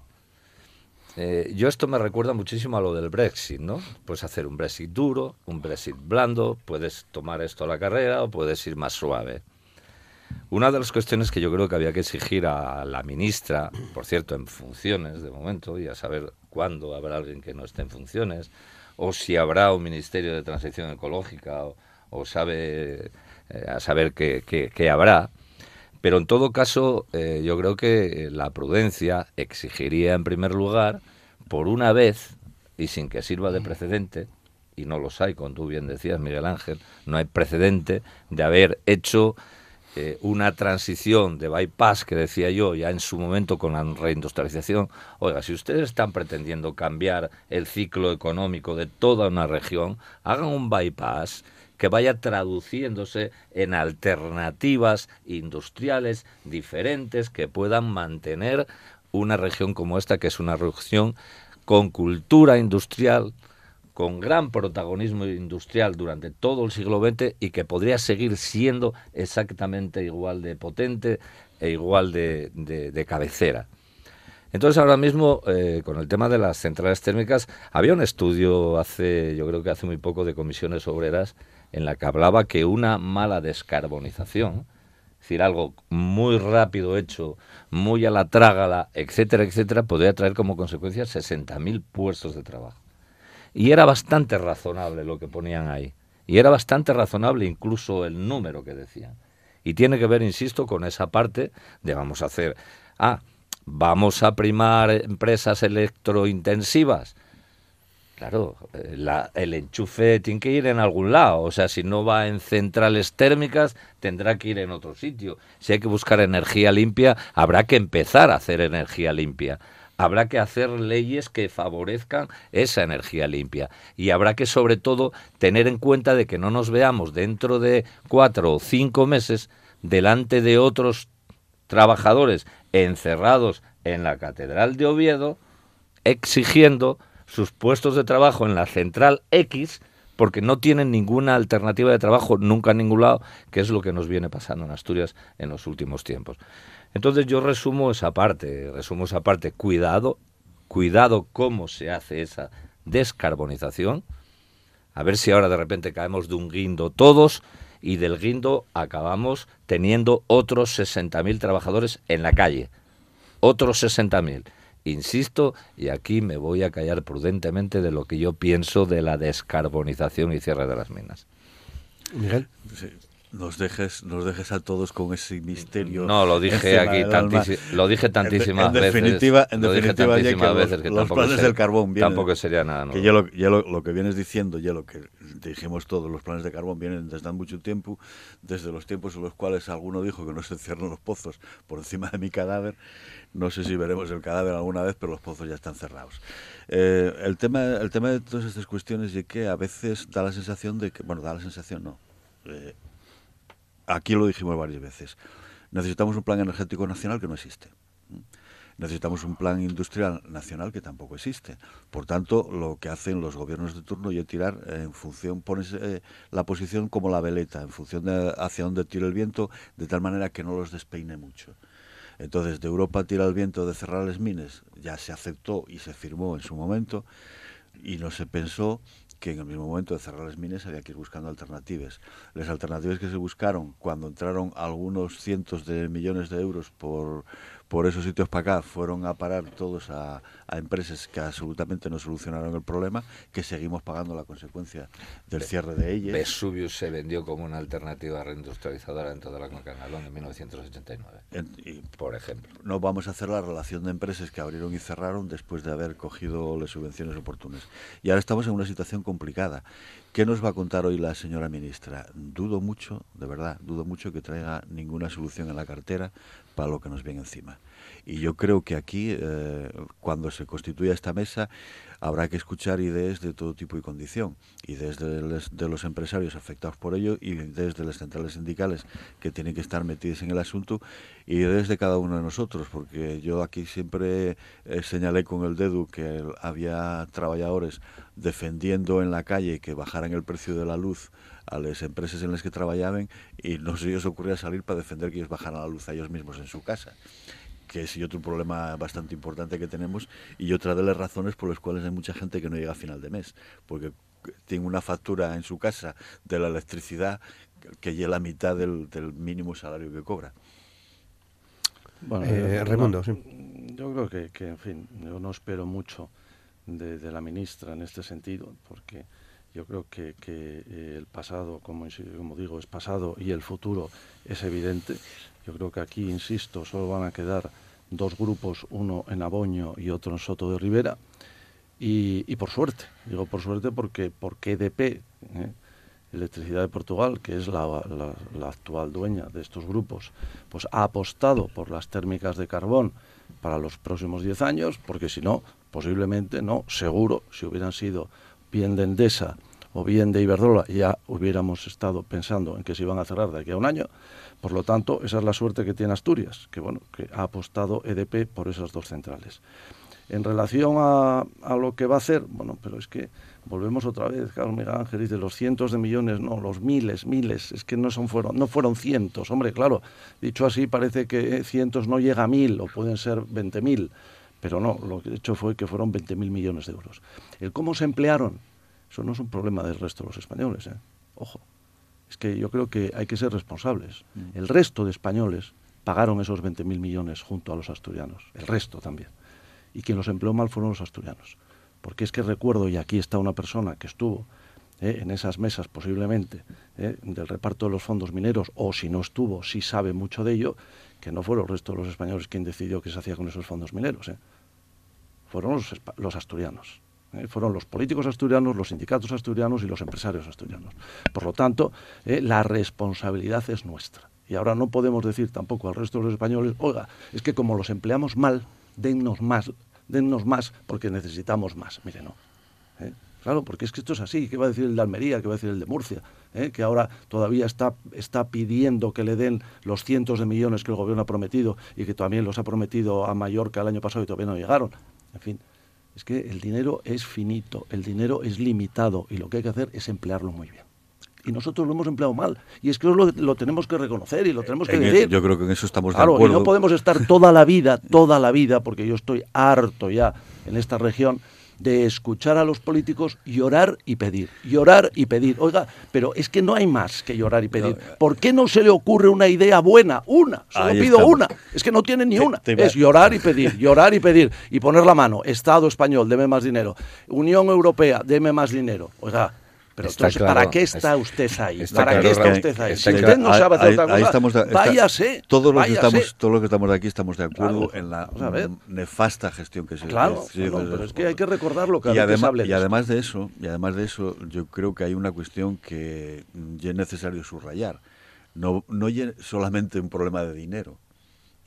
Eh, yo esto me recuerda muchísimo a lo del Brexit, ¿no? Puedes hacer un Brexit duro, un Brexit blando, puedes tomar esto a la carrera o puedes ir más suave. Una de las cuestiones que yo creo que había que exigir a la ministra, por cierto, en funciones de momento, y a saber cuándo habrá alguien que no esté en funciones, o si habrá un Ministerio de Transición Ecológica, o, o sabe eh, a saber qué, habrá. Pero en todo caso, eh, yo creo que la prudencia exigiría, en primer lugar, por una vez, y sin que sirva de precedente, y no los hay, como tú bien decías, Miguel Ángel, no hay precedente de haber hecho eh, una transición de bypass, que decía yo ya en su momento con la reindustrialización. Oiga, si ustedes están pretendiendo cambiar el ciclo económico de toda una región, hagan un bypass que vaya traduciéndose en alternativas industriales diferentes que puedan mantener una región como esta, que es una región con cultura industrial, con gran protagonismo industrial durante todo el siglo XX y que podría seguir siendo exactamente igual de potente e igual de, cabecera. Entonces ahora mismo, eh, con el tema de las centrales térmicas, había un estudio hace, yo creo que hace muy poco, de comisiones obreras en la que hablaba que una mala descarbonización, es decir, algo muy rápido hecho, muy a la trágala, etcétera, etcétera, podría traer como consecuencia 60.000 puestos de trabajo. Y era bastante razonable lo que ponían ahí. Y era bastante razonable incluso el número que decían. Y tiene que ver, insisto, con esa parte de vamos a hacer, ah, vamos a primar empresas electrointensivas Claro, eh, el enchufe tiene que ir en algún lado. O sea, si no va en centrales térmicas, tendrá que ir en otro sitio. Si hay que buscar energía limpia, habrá que empezar a hacer energía limpia. Habrá que hacer leyes que favorezcan esa energía limpia. Y habrá que, sobre todo, tener en cuenta de que no nos veamos dentro de cuatro o cinco meses delante de otros trabajadores encerrados en la Catedral de Oviedo exigiendo sus puestos de trabajo en la central X porque no tienen ninguna alternativa de trabajo nunca en ningún lado, que es lo que nos viene pasando en Asturias en los últimos tiempos. Entonces yo resumo esa parte, resumo esa parte, cuidado, cuidado cómo se hace esa descarbonización, a ver si ahora de repente caemos de un guindo todos y del guindo acabamos teniendo otros 60.000 trabajadores en la calle, otros 60.000 Insisto, y aquí me voy a callar prudentemente de lo que yo pienso de la descarbonización y cierre de las minas. Miguel. nos dejes, nos dejes a todos con ese misterio. No, lo dije aquí lo dije tantísimas veces. Definitiva, en definitiva, veces que los planes del carbón vienen. Tampoco sería nada Que ya, lo, ya lo, que vienes diciendo, ya lo que dijimos todos, los planes de carbón vienen desde hace mucho tiempo, desde los tiempos en los cuales alguno dijo que no se cierran los pozos por encima de mi cadáver no sé si veremos el cadáver alguna vez, pero los pozos ya están cerrados. Eh, el, tema, el tema de todas estas cuestiones es que a veces da la sensación de que, bueno, da la sensación, no. Eh, aquí lo dijimos varias veces. Necesitamos un plan energético nacional que no existe. necesitamos un plan industrial nacional que tampoco existe. Por tanto, lo que hacen los gobiernos de turno es tirar en función, pones eh, la posición como la veleta, en función de hacia dónde tira el viento, de tal manera que no los despeine mucho. Entonces, de Europa tira el viento de cerrar las mines, ya se aceptó y se firmó en su momento, y no se pensó que en el mismo momento de cerrar las mines había que ir buscando alternativas. Las alternativas que se buscaron cuando entraron algunos cientos de millones de euros por, por esos sitios para acá fueron a parar todos a, empresas que absolutamente no solucionaron el problema, que seguimos pagando la consecuencia del cierre de ellas. Vesuvius se vendió como una alternativa reindustrializadora en toda la cuenca en 1989, por ejemplo. No vamos a hacer la relación de empresas que abrieron y cerraron después de haber cogido las subvenciones oportunas. Y ahora estamos en una situación complicada. ¿Qué nos va a contar hoy la señora ministra? Dudo mucho, de verdad, dudo mucho que traiga ninguna solución en la cartera para lo que nos viene encima. Y yo creo que aquí, eh, cuando se constituya esta mesa, habrá que escuchar ideas de todo tipo y condición, ideas de, de los empresarios afectados por ello y desde las centrales sindicales que tienen que estar metidas en el asunto y desde cada uno de nosotros, porque yo aquí siempre eh, señalé con el dedo que había trabajadores defendiendo en la calle que bajaran el precio de la luz a las empresas en las que trabajaban y no se les ocurría salir para defender que ellos bajaran la luz a ellos mismos en su casa que es otro problema bastante importante que tenemos y otra de las razones por las cuales hay mucha gente que no llega a final de mes, porque tiene una factura en su casa de la electricidad que llega la mitad del, mínimo salario que cobra. Bueno, eh, eh Raimundo, sí. Yo creo que, que, en fin, yo no espero mucho de, de, la ministra en este sentido, porque yo creo que, que eh, el pasado, como, como digo, es pasado y el futuro es evidente. Yo creo que aquí, insisto, solo van a quedar dos grupos, uno en Aboño y otro en Soto de Rivera. Y, por suerte, digo por suerte porque, porque EDP, ¿eh? Electricidad de Portugal, que es la, actual dueña de estos grupos, pues ha apostado por las térmicas de carbón para los próximos 10 años, porque si no, posiblemente no, seguro, si hubieran sido bien de Endesa o bien de Iberdrola, ya hubiéramos estado pensando en que se iban a cerrar de aquí a un año. Por lo tanto, esa es la suerte que tiene Asturias, que bueno, que ha apostado EDP por esas dos centrales. En relación a, lo que va a hacer, bueno, pero es que volvemos otra vez, Carlos Miguel Ángel dice los cientos de millones, no, los miles, miles, es que no son fueron, no fueron cientos, hombre, claro, dicho así parece que cientos no llega a mil o pueden ser veinte mil, pero no, lo que he hecho fue que fueron veinte mil millones de euros. El cómo se emplearon, eso no es un problema del resto de los españoles, ¿eh? ojo, es que yo creo que hay que ser responsables. Mm. El resto de españoles pagaron esos 20.000 millones junto a los asturianos, el resto también. Y quien los empleó mal fueron los asturianos. Porque es que recuerdo, y aquí está una persona que estuvo eh, en esas mesas posiblemente eh, del reparto de los fondos mineros, o si no estuvo, sí sabe mucho de ello, que no fueron el resto de los españoles quien decidió qué se hacía con esos fondos mineros. Eh. Fueron los, asturianos. Eh, fueron los políticos asturianos, los sindicatos asturianos y los empresarios asturianos. Por lo tanto, eh, la responsabilidad es nuestra. Y ahora no podemos decir tampoco al resto de los españoles, oiga, es que como los empleamos mal, dennos más, dennos más porque necesitamos más. Mire, no. ¿eh? Claro, porque es que esto es así. ¿Qué va a decir el de Almería? ¿Qué va a decir el de Murcia? Que ahora todavía está, está pidiendo que le den los cientos de millones que el gobierno ha prometido y que también los ha prometido a Mallorca el año pasado y todavía no llegaron. En fin, es que el dinero es finito, el dinero es limitado y lo que hay que hacer es emplearlo muy bien. Y nosotros lo hemos empleado mal. Y es que lo, lo tenemos que reconocer y lo tenemos que decir. yo creo que en eso estamos de acuerdo. Y no podemos estar toda la vida, toda la vida, porque yo estoy harto ya en esta región de escuchar a los políticos llorar y pedir, llorar y pedir. Oiga, pero es que no hay más que llorar y pedir. ¿Por qué no se le ocurre una idea buena? Una, solo pido una. Es que no tiene ni una. es llorar y pedir, llorar y pedir y poner la mano. Estado español, deme más dinero. Unión Europea, deme más dinero. Oiga, pero entonces, ¿para qué está usted ahí? ¿Para qué está usted ahí? Si usted no sabe hacer otra cosa, estamos váyase. Todos los, que estamos, todos los que estamos de aquí estamos de acuerdo en la nefasta gestión que se Claro, pero es que hay que recordarlo cada y además, Y además de eso, y además de eso, yo creo que hay una cuestión que es necesario subrayar. No, no es solamente un problema de dinero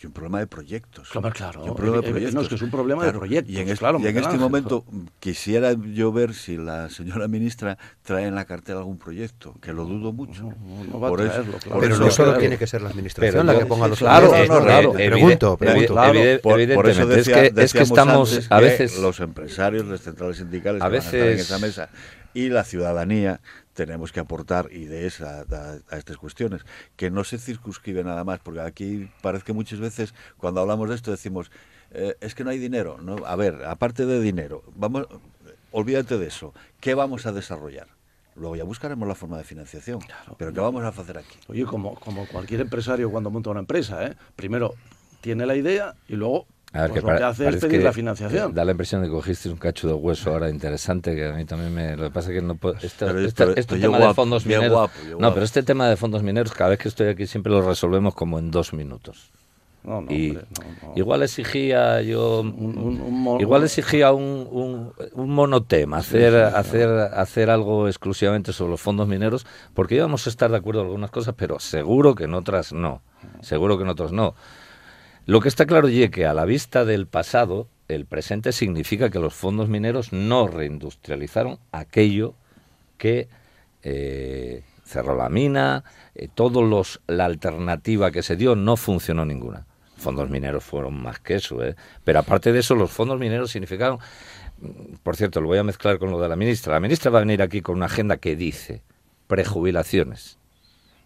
y un problema de proyectos. Claro, claro. Y un problema de Eh, eh, proyectos. no, es que es un problema de proyectos, Y en, es- claro, y en Miguel este Ángel, momento mm, quisiera yo ver si la señora ministra trae en la cartera algún proyecto, que lo dudo mucho. No, no va a Por traerlo, claro. Pero no solo tiene que ser la administración Pero la que ponga los claro, proyectos, no, no, claro. claro. Pregunto, Evide- pregunto. Claro. evide- Por, por eso decía- es que, es que estamos a veces los empresarios, las centrales sindicales A que van a estar en veces- esa mesa y la ciudadanía tenemos que aportar ideas a, a- a estas cuestiones, que no se circunscribe nada más, porque aquí parece que muchas veces cuando hablamos de esto decimos, eh, es que no hay dinero. No, a ver, aparte de dinero, vamos, olvídate de eso. ¿Qué vamos a desarrollar? Luego ya buscaremos la forma de financiación. Pero ¿qué vamos a hacer aquí? Oye, como, como cualquier empresario cuando monta una empresa, ¿eh? primero tiene la idea y luego A ver, pues que lo que hace es pedir la financiación. Da la impresión de que cogiste un cacho de hueso ahora interesante, que a mí también me... Lo que pasa es que no puedo... Este, Pero- este- pero- este pero tema de fondos mineros... no, pero este tema de fondos mineros, cada vez que estoy aquí siempre lo resolvemos como en dos minutos. No, no, y hombre, no, igual exigía yo... Un- un- un Igual exigía un, monotema, hacer, hacer, hacer algo exclusivamente sobre los fondos mineros, porque íbamos a estar de acuerdo en algunas cosas, pero seguro que en otras no. Seguro que en otras no. Lo que está claro es que a la vista del pasado, el presente significa que los fondos mineros no reindustrializaron aquello que eh, cerró la mina, eh, todos los la alternativa que se dio no funcionó ninguna. Fondos mineros fueron más que eso, ¿eh? pero aparte de eso los fondos mineros significaron, mm, por cierto, lo voy a mezclar con lo de la ministra. La ministra va a venir aquí con una agenda que dice prejubilaciones,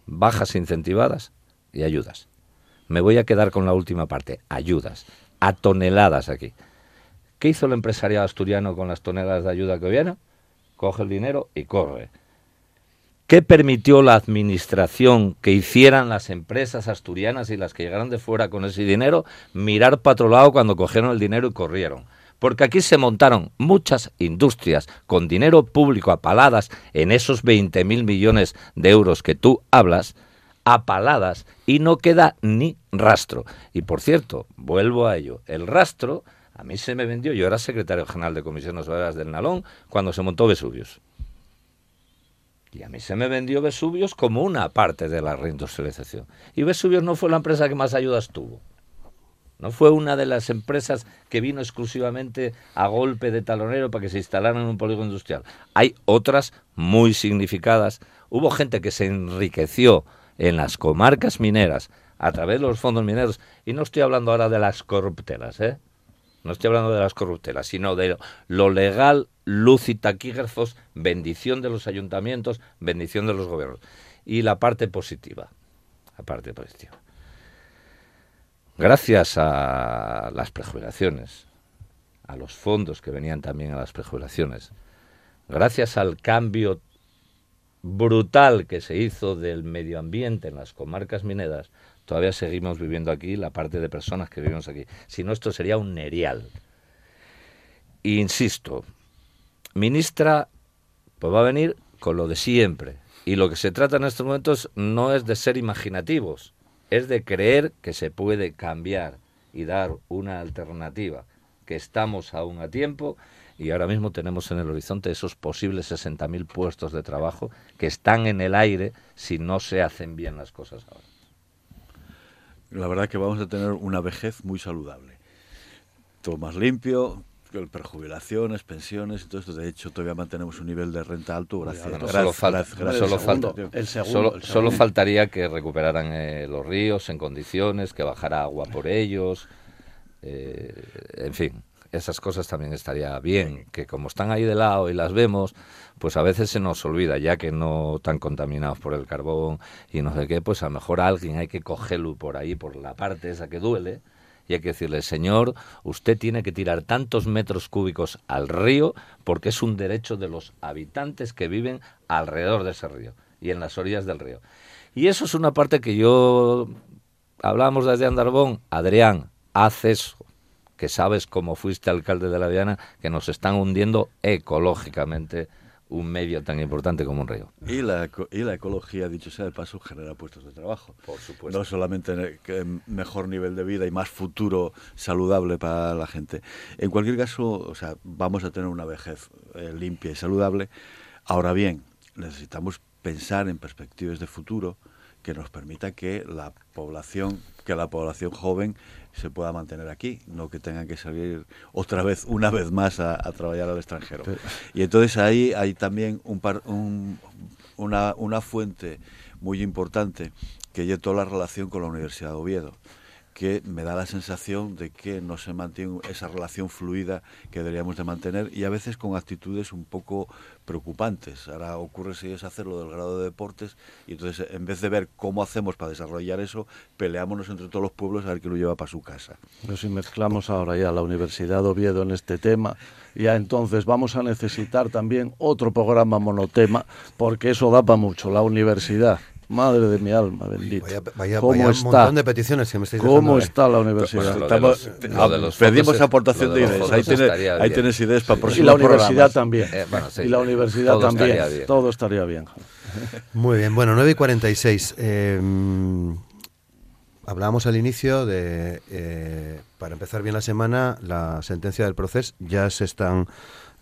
bajas incentivadas y ayudas. Me voy a quedar con la última parte, ayudas, a toneladas aquí. ¿Qué hizo el empresariado asturiano con las toneladas de ayuda que viene? Coge el dinero y corre. ¿Qué permitió la administración que hicieran las empresas asturianas y las que llegaran de fuera con ese dinero? Mirar para otro lado cuando cogieron el dinero y corrieron. Porque aquí se montaron muchas industrias con dinero público apaladas en esos 20.000 millones de euros que tú hablas, apaladas y no queda ni rastro. Y por cierto, vuelvo a ello, el rastro a mí se me vendió, yo era secretario general de comisiones obreras del Nalón cuando se montó Vesuvius. Y a mí se me vendió Vesuvius como una parte de la reindustrialización. Y Vesuvius no fue la empresa que más ayudas tuvo. No fue una de las empresas que vino exclusivamente a golpe de talonero para que se instalaran en un polígono industrial. Hay otras muy significadas. Hubo gente que se enriqueció en las comarcas mineras a través de los fondos mineros. Y no estoy hablando ahora de las corruptelas, ¿eh? No estoy hablando de las corruptelas, sino de lo legal, luz y taquígrafos, bendición de los ayuntamientos, bendición de los gobiernos. Y la parte positiva, la parte positiva. Gracias a las prejubilaciones, a los fondos que venían también a las prejubilaciones, gracias al cambio brutal que se hizo del medio ambiente en las comarcas mineras, todavía seguimos viviendo aquí la parte de personas que vivimos aquí. Si no, esto sería un nerial. Insisto, ministra, pues va a venir con lo de siempre. Y lo que se trata en estos momentos no es de ser imaginativos, es de creer que se puede cambiar y dar una alternativa, que estamos aún a tiempo y ahora mismo tenemos en el horizonte esos posibles 60.000 puestos de trabajo que están en el aire si no se hacen bien las cosas ahora. La verdad que vamos a tener una vejez muy saludable. Todo más limpio, prejubilaciones, pensiones, y todo esto. De hecho, todavía mantenemos un nivel de renta alto gracias, No gracias- solo falta, gracias- no solo al falta, segundo. El segundo, solo, el solo segundo. faltaría que recuperaran eh, los ríos en condiciones, que bajara agua por ellos, eh, en fin, esas cosas también estaría bien, que como están ahí de lado y las vemos, pues a veces se nos olvida, ya que no están contaminados por el carbón y no sé qué, pues a lo mejor alguien hay que cogerlo por ahí, por la parte esa que duele, y hay que decirle, señor, usted tiene que tirar tantos metros cúbicos al río porque es un derecho de los habitantes que viven alrededor de ese río y en las orillas del río. Y eso es una parte que yo hablamos desde Andarbón, Adrián, haz eso, que sabes cómo fuiste alcalde de la Diana, que nos están hundiendo ecológicamente un medio tan importante como un río. Y la, y la ecología, dicho sea de paso, genera puestos de trabajo. Por supuesto. No solamente en el- que mejor nivel de vida y más futuro saludable para la gente. En cualquier caso, o sea, vamos a tener una vejez eh, limpia y saludable. Ahora bien, necesitamos pensar en perspectivas de futuro que nos permita que la población, que la población joven se pueda mantener aquí, no que tengan que salir otra vez, una vez más, a, trabajar al extranjero. Y entonces ahí hay también un, un una, una fuente muy importante que lleva toda la relación con la Universidad de Oviedo que me da la sensación de que no se mantiene esa relación fluida que deberíamos de mantener y a veces con actitudes un poco preocupantes. Ahora ocurre si es hacerlo del grado de deportes y entonces en vez de ver cómo hacemos para desarrollar eso, peleámonos entre todos los pueblos a ver quién lo lleva para su casa. Pero si mezclamos ahora ya la Universidad de Oviedo en este tema, ya entonces vamos a necesitar también otro programa monotema porque eso da para mucho, la universidad. Madre de mi alma, bendito. Vaya, ¿Cómo está? un montón de peticiones que me estáis ¿Cómo está la universidad? pedimos aportación de ideas. Ahí, tiene, ahí tienes ideas para próximos Y la universidad también. Eh, y la universidad también. todo estaría bien. Muy bien. Bueno, 9 y 46. Eh, hablábamos al inicio de, eh, para empezar bien la semana, la sentencia del proceso. Ya se están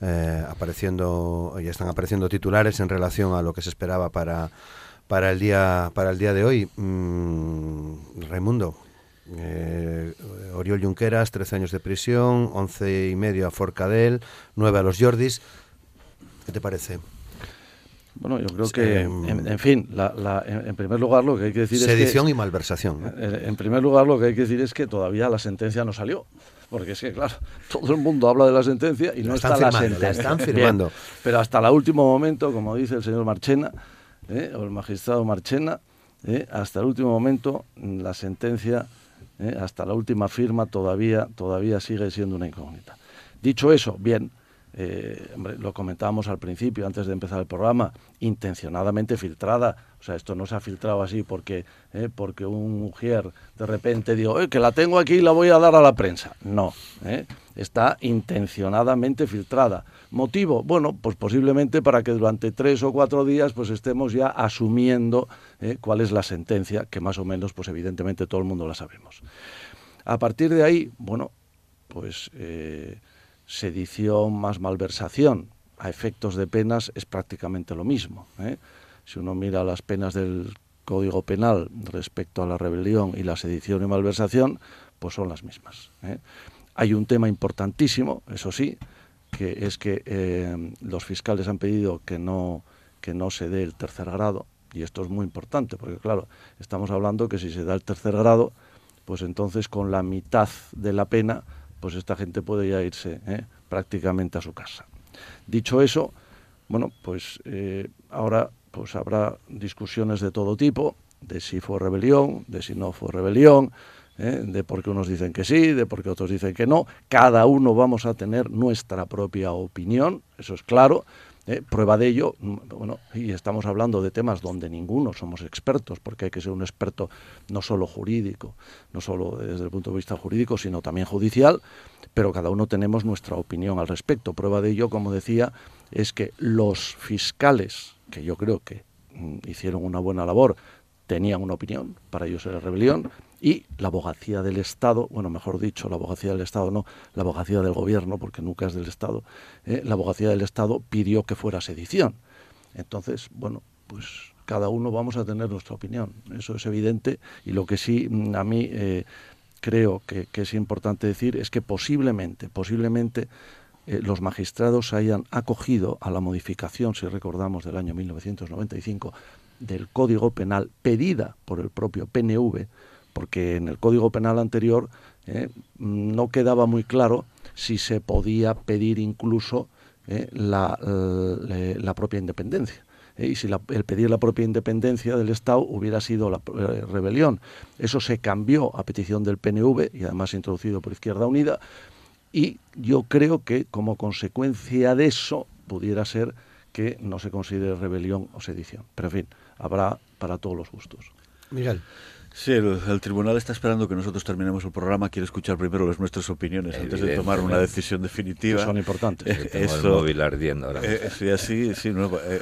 eh, apareciendo, ya están apareciendo titulares en relación a lo que se esperaba para para el día para el día de hoy. Mm, Raimundo, eh, Oriol Junqueras, 13 años de prisión, 11 y medio a Forcadell, 9 a los Jordis. ¿Qué te parece? Bueno, yo creo que, en, fin, en, primer lugar lo que hay que decir es Sedición y malversación. Eh, en primer lugar lo que hay que decir es que todavía la sentencia no salió. Porque es que, claro, todo el mundo habla de la sentencia y no está la sentencia. están firmando. pero hasta el último momento, como dice el señor Marchena, ¿eh? o el magistrado Marchena, ¿eh? hasta el último momento la sentencia, ¿eh? hasta la última firma todavía, todavía sigue siendo una incógnita. Dicho eso, bien, lo comentábamos al principio, antes de empezar el programa, intencionadamente filtrada. O sea, esto no se ha filtrado así porque, porque un mujer de repente dijo, que la tengo aquí y la voy a dar a la prensa. No, está intencionadamente filtrada. ¿Motivo? Bueno, pues posiblemente para que durante tres o cuatro días pues estemos ya asumiendo eh, cuál es la sentencia, que más o menos, pues evidentemente todo el mundo la sabemos. A partir de ahí, bueno, pues eh, sedición más malversación a efectos de penas es prácticamente lo mismo. ¿eh? Si uno mira las penas del Código Penal respecto a la rebelión y la sedición y malversación, pues son las mismas. Hay un tema importantísimo, eso sí, que es que eh, los fiscales han pedido que no, que no se dé el tercer grado, y esto es muy importante, porque claro, estamos hablando que si se da el tercer grado, pues entonces con la mitad de la pena, pues esta gente puede ya irse ¿eh? prácticamente a su casa. Dicho eso, bueno, pues eh, ahora pues habrá discusiones de todo tipo, de si fue rebelión, de si no fue rebelión, ¿eh? de por qué unos dicen que sí, de por qué otros dicen que no. Cada uno vamos a tener nuestra propia opinión, eso es claro. ¿Eh? Prueba de ello, mm, bueno, y estamos hablando de temas donde ninguno somos expertos, porque hay que ser un experto no solo jurídico, no solo desde el punto de vista jurídico, sino también judicial, pero cada uno tenemos nuestra opinión al respecto. Prueba de ello, como decía, es que los fiscales, que yo creo que mm, hicieron una buena labor, tenían una opinión, para ellos era rebelión, y la abogacía del Estado, bueno, mejor dicho, la abogacía del Estado no, la abogacía del gobierno, porque nunca es del Estado, eh, la abogacía del Estado pidió que fuera sedición. Entonces, bueno, pues cada uno vamos a tener nuestra opinión, eso es evidente, y lo que sí mm, a mí eh, creo que, es importante decir es que posiblemente, posiblemente eh, los magistrados hayan acogido a la modificación, si recordamos, del año 1995 del Código Penal pedida por el propio PNV, porque en el Código Penal anterior eh, no quedaba muy claro si se podía pedir incluso eh, la, propia independencia. Eh, y si el pedir la propia independencia del Estado hubiera sido la rebelión. Eso se cambió a petición del PNV y además introducido por Izquierda Unida. Y yo creo que como consecuencia de eso pudiera ser que no se considere rebelión o sedición. Pero en fin, habrá para todos los gustos. Miguel. Sí, el, tribunal está esperando que nosotros terminemos el programa. Quiere escuchar primero las nuestras opinioes antes de tomar una decisión definitiva. son importantes. Eh, eso, el móvil ardiendo ahora eh, sí, así, sí, no, eh,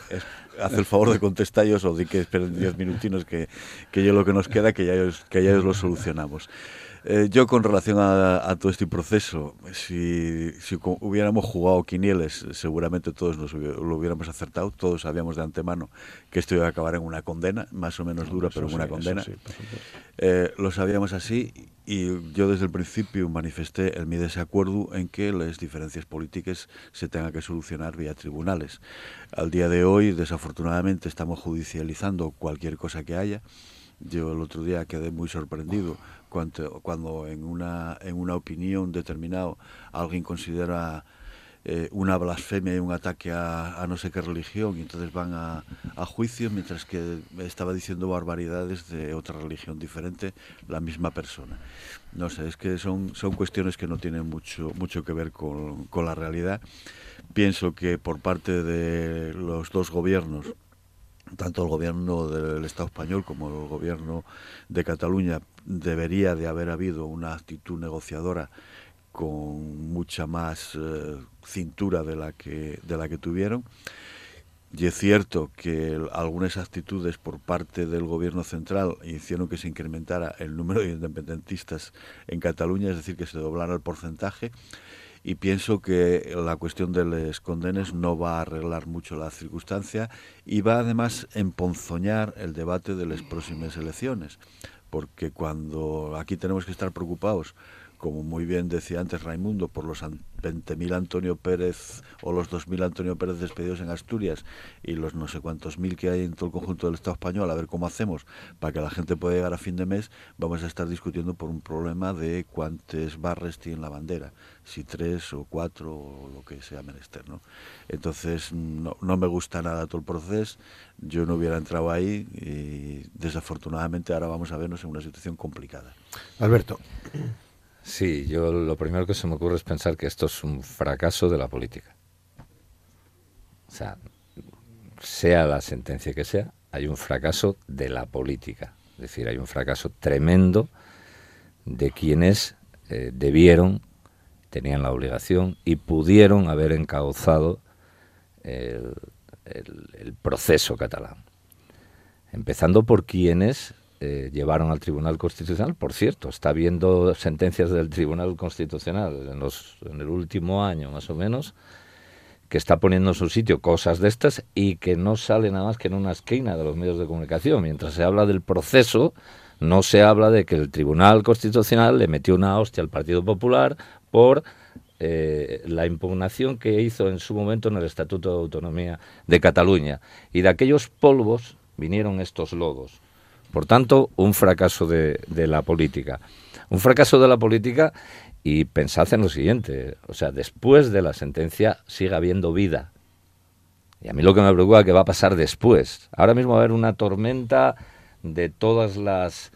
hace el favor de contestar o di que esperen diez minutinos que, que yo lo que nos queda, que ya, que ya lo solucionamos. Eh, yo con relación a, todo este proceso, si, si, hubiéramos jugado quinieles, seguramente todos nos lo hubiéramos acertado, todos sabíamos de antemano que esto iba a acabar en una condena, más o menos dura, pero en una condena. Eh, lo sabíamos así y yo desde el principio manifesté el mi desacuerdo en que las diferencias políticas se tengan que solucionar vía tribunales. Al día de hoy, desafortunadamente, estamos judicializando cualquier cosa que haya. Yo el otro día quedé muy sorprendido cuando, en, una, en una opinión determinada alguien considera eh, una blasfemia y un ataque a, no sé qué religión y entonces van a, a, juicio mientras que estaba diciendo barbaridades de otra religión diferente la misma persona. No sé, es que son, son cuestiones que no tienen mucho, mucho que ver con, con la realidad. Pienso que por parte de los dos gobiernos, tanto el gobierno del Estado español como el gobierno de Cataluña debería de haber habido una actitud negociadora con mucha más eh, cintura de la que de la que tuvieron. Y es cierto que algunas actitudes por parte del gobierno central hicieron que se incrementara el número de independentistas en Cataluña, es decir, que se doblara el porcentaje. Y pienso que la cuestión de los condenes no va a arreglar mucho la circunstancia y va además a emponzoñar el debate de las próximas elecciones, porque cuando aquí tenemos que estar preocupados como muy bien decía antes Raimundo, por los 20.000 Antonio Pérez o los 2.000 Antonio Pérez despedidos en Asturias y los no sé cuántos mil que hay en todo el conjunto del Estado español, a ver cómo hacemos para que la gente pueda llegar a fin de mes, vamos a estar discutiendo por un problema de cuántos barres tiene la bandera, si tres o cuatro o lo que sea menester. ¿no? Entonces, no, no me gusta nada todo el proceso, yo no hubiera entrado ahí y desafortunadamente ahora vamos a vernos en una situación complicada. Alberto. Sí, yo lo primero que se me ocurre es pensar que esto es un fracaso de la política. O sea, sea la sentencia que sea, hay un fracaso de la política. Es decir, hay un fracaso tremendo de quienes eh, debieron, tenían la obligación y pudieron haber encauzado el proceso catalán. Empezando por quienes eh, llevaron al Tribunal Constitucional. Por cierto, está habiendo sentencias del Tribunal Constitucional en, los, en el último año, más o menos, que está poniendo en su sitio cosas de estas y que no sale nada más que en una esquina de los medios de comunicación. Mientras se habla del proceso, no se habla de que el Tribunal Constitucional le metió una hostia al Partido Popular por eh, la impugnación que hizo en su momento en el Estatuto de Autonomía de Cataluña. Y de aquellos polvos vinieron estos lodos. Por tanto, un fracaso de, la política. Un fracaso de la política y pensad en lo siguiente, o sea, después de la sentencia sigue habiendo vida. Y a mí lo que me preocupa es que va a pasar después. Ahora mismo va a haber una tormenta de todas las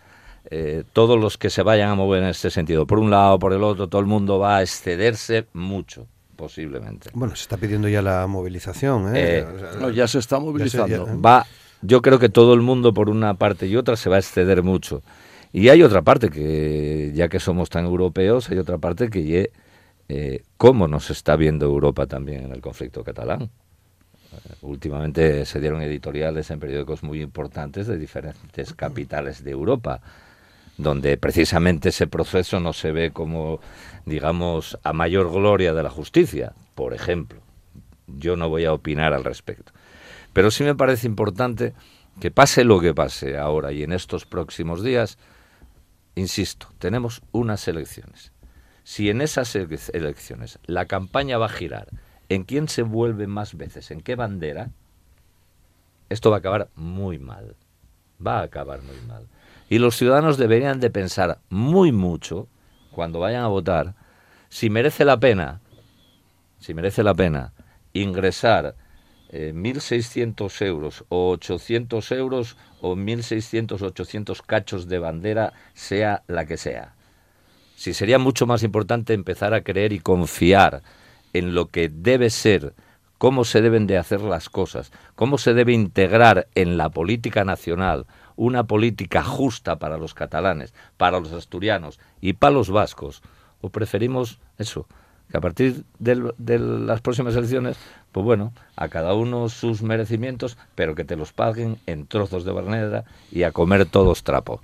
eh, todos los que se vayan a mover en este sentido. Por un lado, por el otro, todo el mundo va a excederse mucho posiblemente. Bueno, se está pidiendo ya la movilización. ¿eh? eh ya se está movilizando. Va yo creo que todo el mundo por una parte y otra se va a exceder mucho. Y hay otra parte que, ya que somos tan europeos, hay otra parte que eh, cómo nos está viendo Europa también en el conflicto catalán. Eh, últimamente se dieron editoriales en periódicos muy importantes de diferentes capitales de Europa, donde precisamente ese proceso no se ve como, digamos, a mayor gloria de la justicia, por ejemplo. Yo no voy a opinar al respecto. Pero sí me parece importante que pase lo que pase ahora y en estos próximos días, insisto, tenemos unas elecciones. Si en esas elecciones la campaña va a girar en quién se vuelve más veces, en qué bandera, esto va a acabar muy mal. Va a acabar muy mal. Y los ciudadanos deberían de pensar muy mucho cuando vayan a votar si merece la pena, si merece la pena ingresar 1.600 eh, euros o 800 euros o 1.600 o 800 cachos de bandera, sea la que sea. Si sería mucho más importante empezar a creer y confiar en lo que debe ser, cómo se deben de hacer las cosas, cómo se debe integrar en la política nacional una política justa para los catalanes, para los asturianos y para los vascos, o preferimos eso, que a partir de las próximas elecciones pues bueno, a cada uno sus merecimientos, pero que te los paguen en trozos de barneda y a comer todos trapo.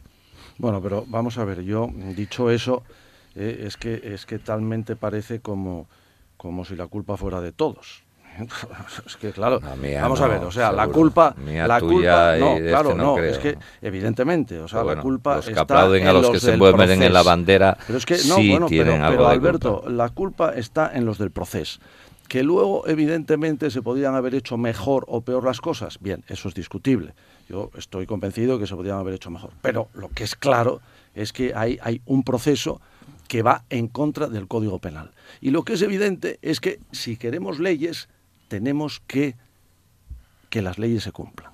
Bueno, pero vamos a ver, yo, dicho eso, eh, es, que, es que talmente parece como, como si la culpa fuera de todos. es que claro, vamos a ver, o sea, la culpa, Mía, la tuya culpa, no, de claro, este no no, creo. es que evidentemente, o sea, Pero la culpa los que está aplauden en a los los que se envuelven en la bandera Pero es que no, sí bueno, pero, pero Alberto, la culpa está en los del proceso. Que luego, evidentemente, se podían haber hecho mejor o peor las cosas. Bien, eso es discutible. Yo estoy convencido que se podían haber hecho mejor. Pero lo que es claro es que hay, hay un proceso que va en contra del Código Penal. Y lo que es evidente es que si queremos leyes, tenemos que que las leyes se cumplan.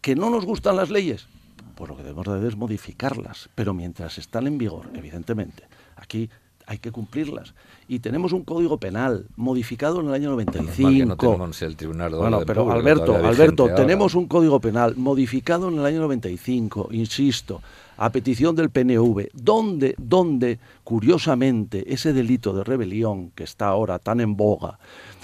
¿Que no nos gustan las leyes? Pues lo que debemos de hacer es modificarlas, pero mientras están en vigor, evidentemente. Aquí hay que cumplirlas. Y tenemos un código penal modificado en el año Menos 95. mal que no tenemos el Tribunal de Bueno, pero Público Alberto, Alberto, tenemos un código penal modificado en el año 95, insisto, a petición del PNV, donde, donde, curiosamente, ese delito de rebelión que está ahora tan en boga,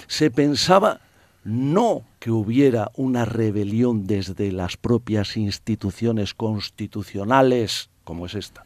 se pensaba no que hubiera una rebelión desde las propias instituciones constitucionales, como es esta,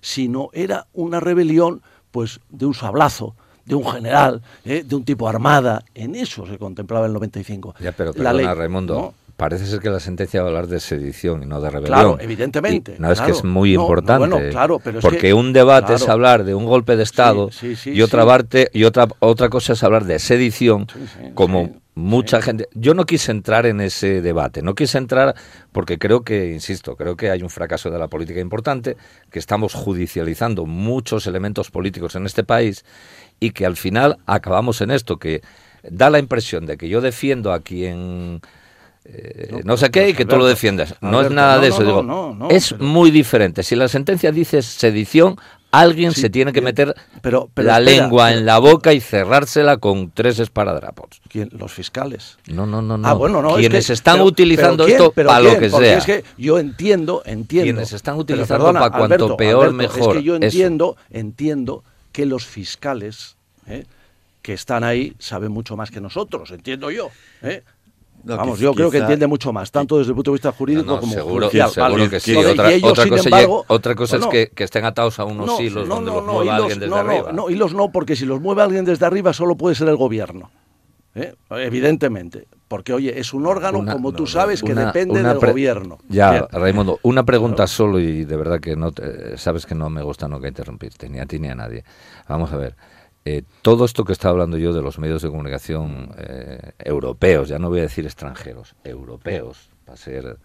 sino era una rebelión pues de un sablazo, de un general, ¿eh? de un tipo armada. En eso se contemplaba el 95. Ya, pero La perdona, ley, Raimundo. ¿no? Parece ser que la sentencia va a hablar de sedición y no de rebelión. Claro, evidentemente, Y no, es que es muy No, no, importante. bueno, claro, pero es porque que- un debate es hablar de un golpe de Estado Sí, sí, sí, y otra parte y otra otra cosa es hablar de sedición, como mucha gente. Yo no quise entrar en ese debate, no quise entrar porque creo que, insisto, creo que hay un fracaso de la política importante, que estamos judicializando muchos elementos políticos en este país y que al final acabamos en esto, que da la impresión de que yo defiendo a quien eh, no, sé qué y que tú lo Alberto, defiendas. No es Alberto, nada no, de no, eso. no, digo, no, no, es pero- muy diferente. Si la sentencia dice sedición, alguien Sí, se tiene que bien, meter pero- pero la espera, lengua en la boca y cerrársela con tres esparadrapos. ¿Quién? Los fiscales. No, no, no, no. Ah, bueno, no, es Quienes que- están pero- utilizando esto ¿Pero para lo que Porque sea. es que yo entiendo, entiendo. Quienes están utilizando perdona, pa' cuanto Alberto, peor, Alberto, mejor, Es que yo eso. entiendo, entiendo que los fiscales ¿eh? que están ahí saben mucho más que nosotros, entiendo yo. ¿eh? No, Vamos, yo creo que entiende mucho más, tanto desde el punto de vista jurídico No, como seguro, judicial. seguro vale. que sí. Entonces, otra ellos, otra cosa, embargo, otra cosa bueno, es que, que estén atados a unos hilos donde los mueva hilos- alguien desde arriba. No, hilos no, porque si los mueve alguien desde arriba solo puede ser el gobierno. ¿eh? Evidentemente. Porque, oye, es un órgano, Una- como tú sabes, que depende del gobierno. Ya, Bien. Raimundo, una pregunta solo y de verdad que no te- sabes que no me gusta nunca interrumpirte, ni a ti ni a nadie. Vamos a ver. Eh, todo esto que estaba hablando yo de los medios de comunicación eh, europeos, ya no voy a decir extranjeros, europeos, para ser.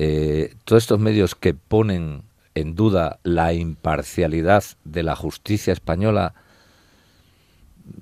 eh, todos estos medios que ponen en duda la imparcialidad de la justicia española,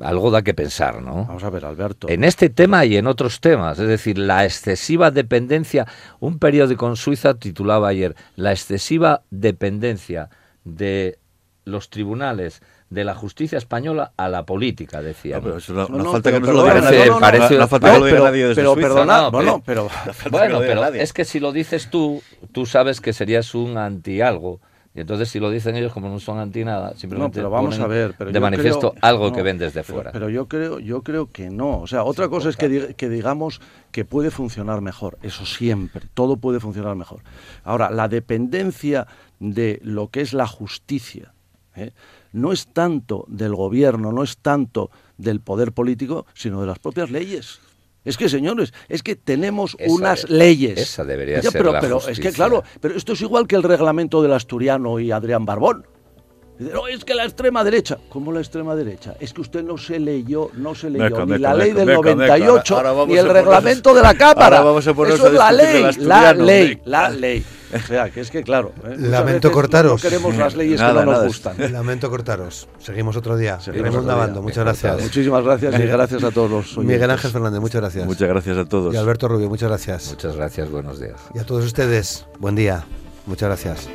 algo da que pensar, ¿no? Vamos a ver, Alberto. En este tema y en otros temas, es decir, la excesiva dependencia, un periódico en Suiza titulaba ayer, la excesiva dependencia de los tribunales de la justicia española a la política, decía. No, pero No, no no, falta que pero no se lo diga no, nadie. no, parece- no falta No, que lo diga nadie desde pero Suiza. perdona, No, bueno, pero- Bueno, pero nadie. es que si lo dices tú, tú sabes que serías un anti algo. Y entonces si lo dicen ellos como no son anti nada, No, simplemente pero vamos ponen a ver. Pero de manifiesto creo- algo no, que ven desde fuera. Pero yo creo, yo creo que no. O sea, otra cosa es que, diga- que digamos que puede funcionar mejor. Eso siempre. Todo puede funcionar mejor. Ahora, la dependencia de lo que es la justicia ¿eh? No es tanto del gobierno, no es tanto del poder político, sino de las propias leyes. Es que, señores, es que tenemos Esa unas es- leyes. esa debería Ya, ser pero, la pero es que, claro, pero esto es igual que el reglamento del asturiano y Adrián Barbón. No, es que la extrema derecha. ¿Cómo la extrema derecha? Es que usted no se leyó, no se leyó Meca, ni meca, la ley meca, del meca, meca. 98 Ahora vamos ni el reglamento de la Cámara. ahora vamos a Eso es a la ley, la ley, meca. la ley. O sea, que es que claro. ¿eh? Lamento cortaros. No queremos las leyes Nada, que no nos nada. gustan. Lamento cortaros. Seguimos otro día. Seguimos Raymond otro día. Navando, muchas Bien gracias. cortado. Muchísimas gracias y gracias a todos los oyentes. Miguel Ángel Fernández, muchas gracias. Muchas gracias a todos. Y Alberto Rubio, muchas gracias. Muchas gracias, buenos días. Y a todos ustedes, buen día. Muchas gracias.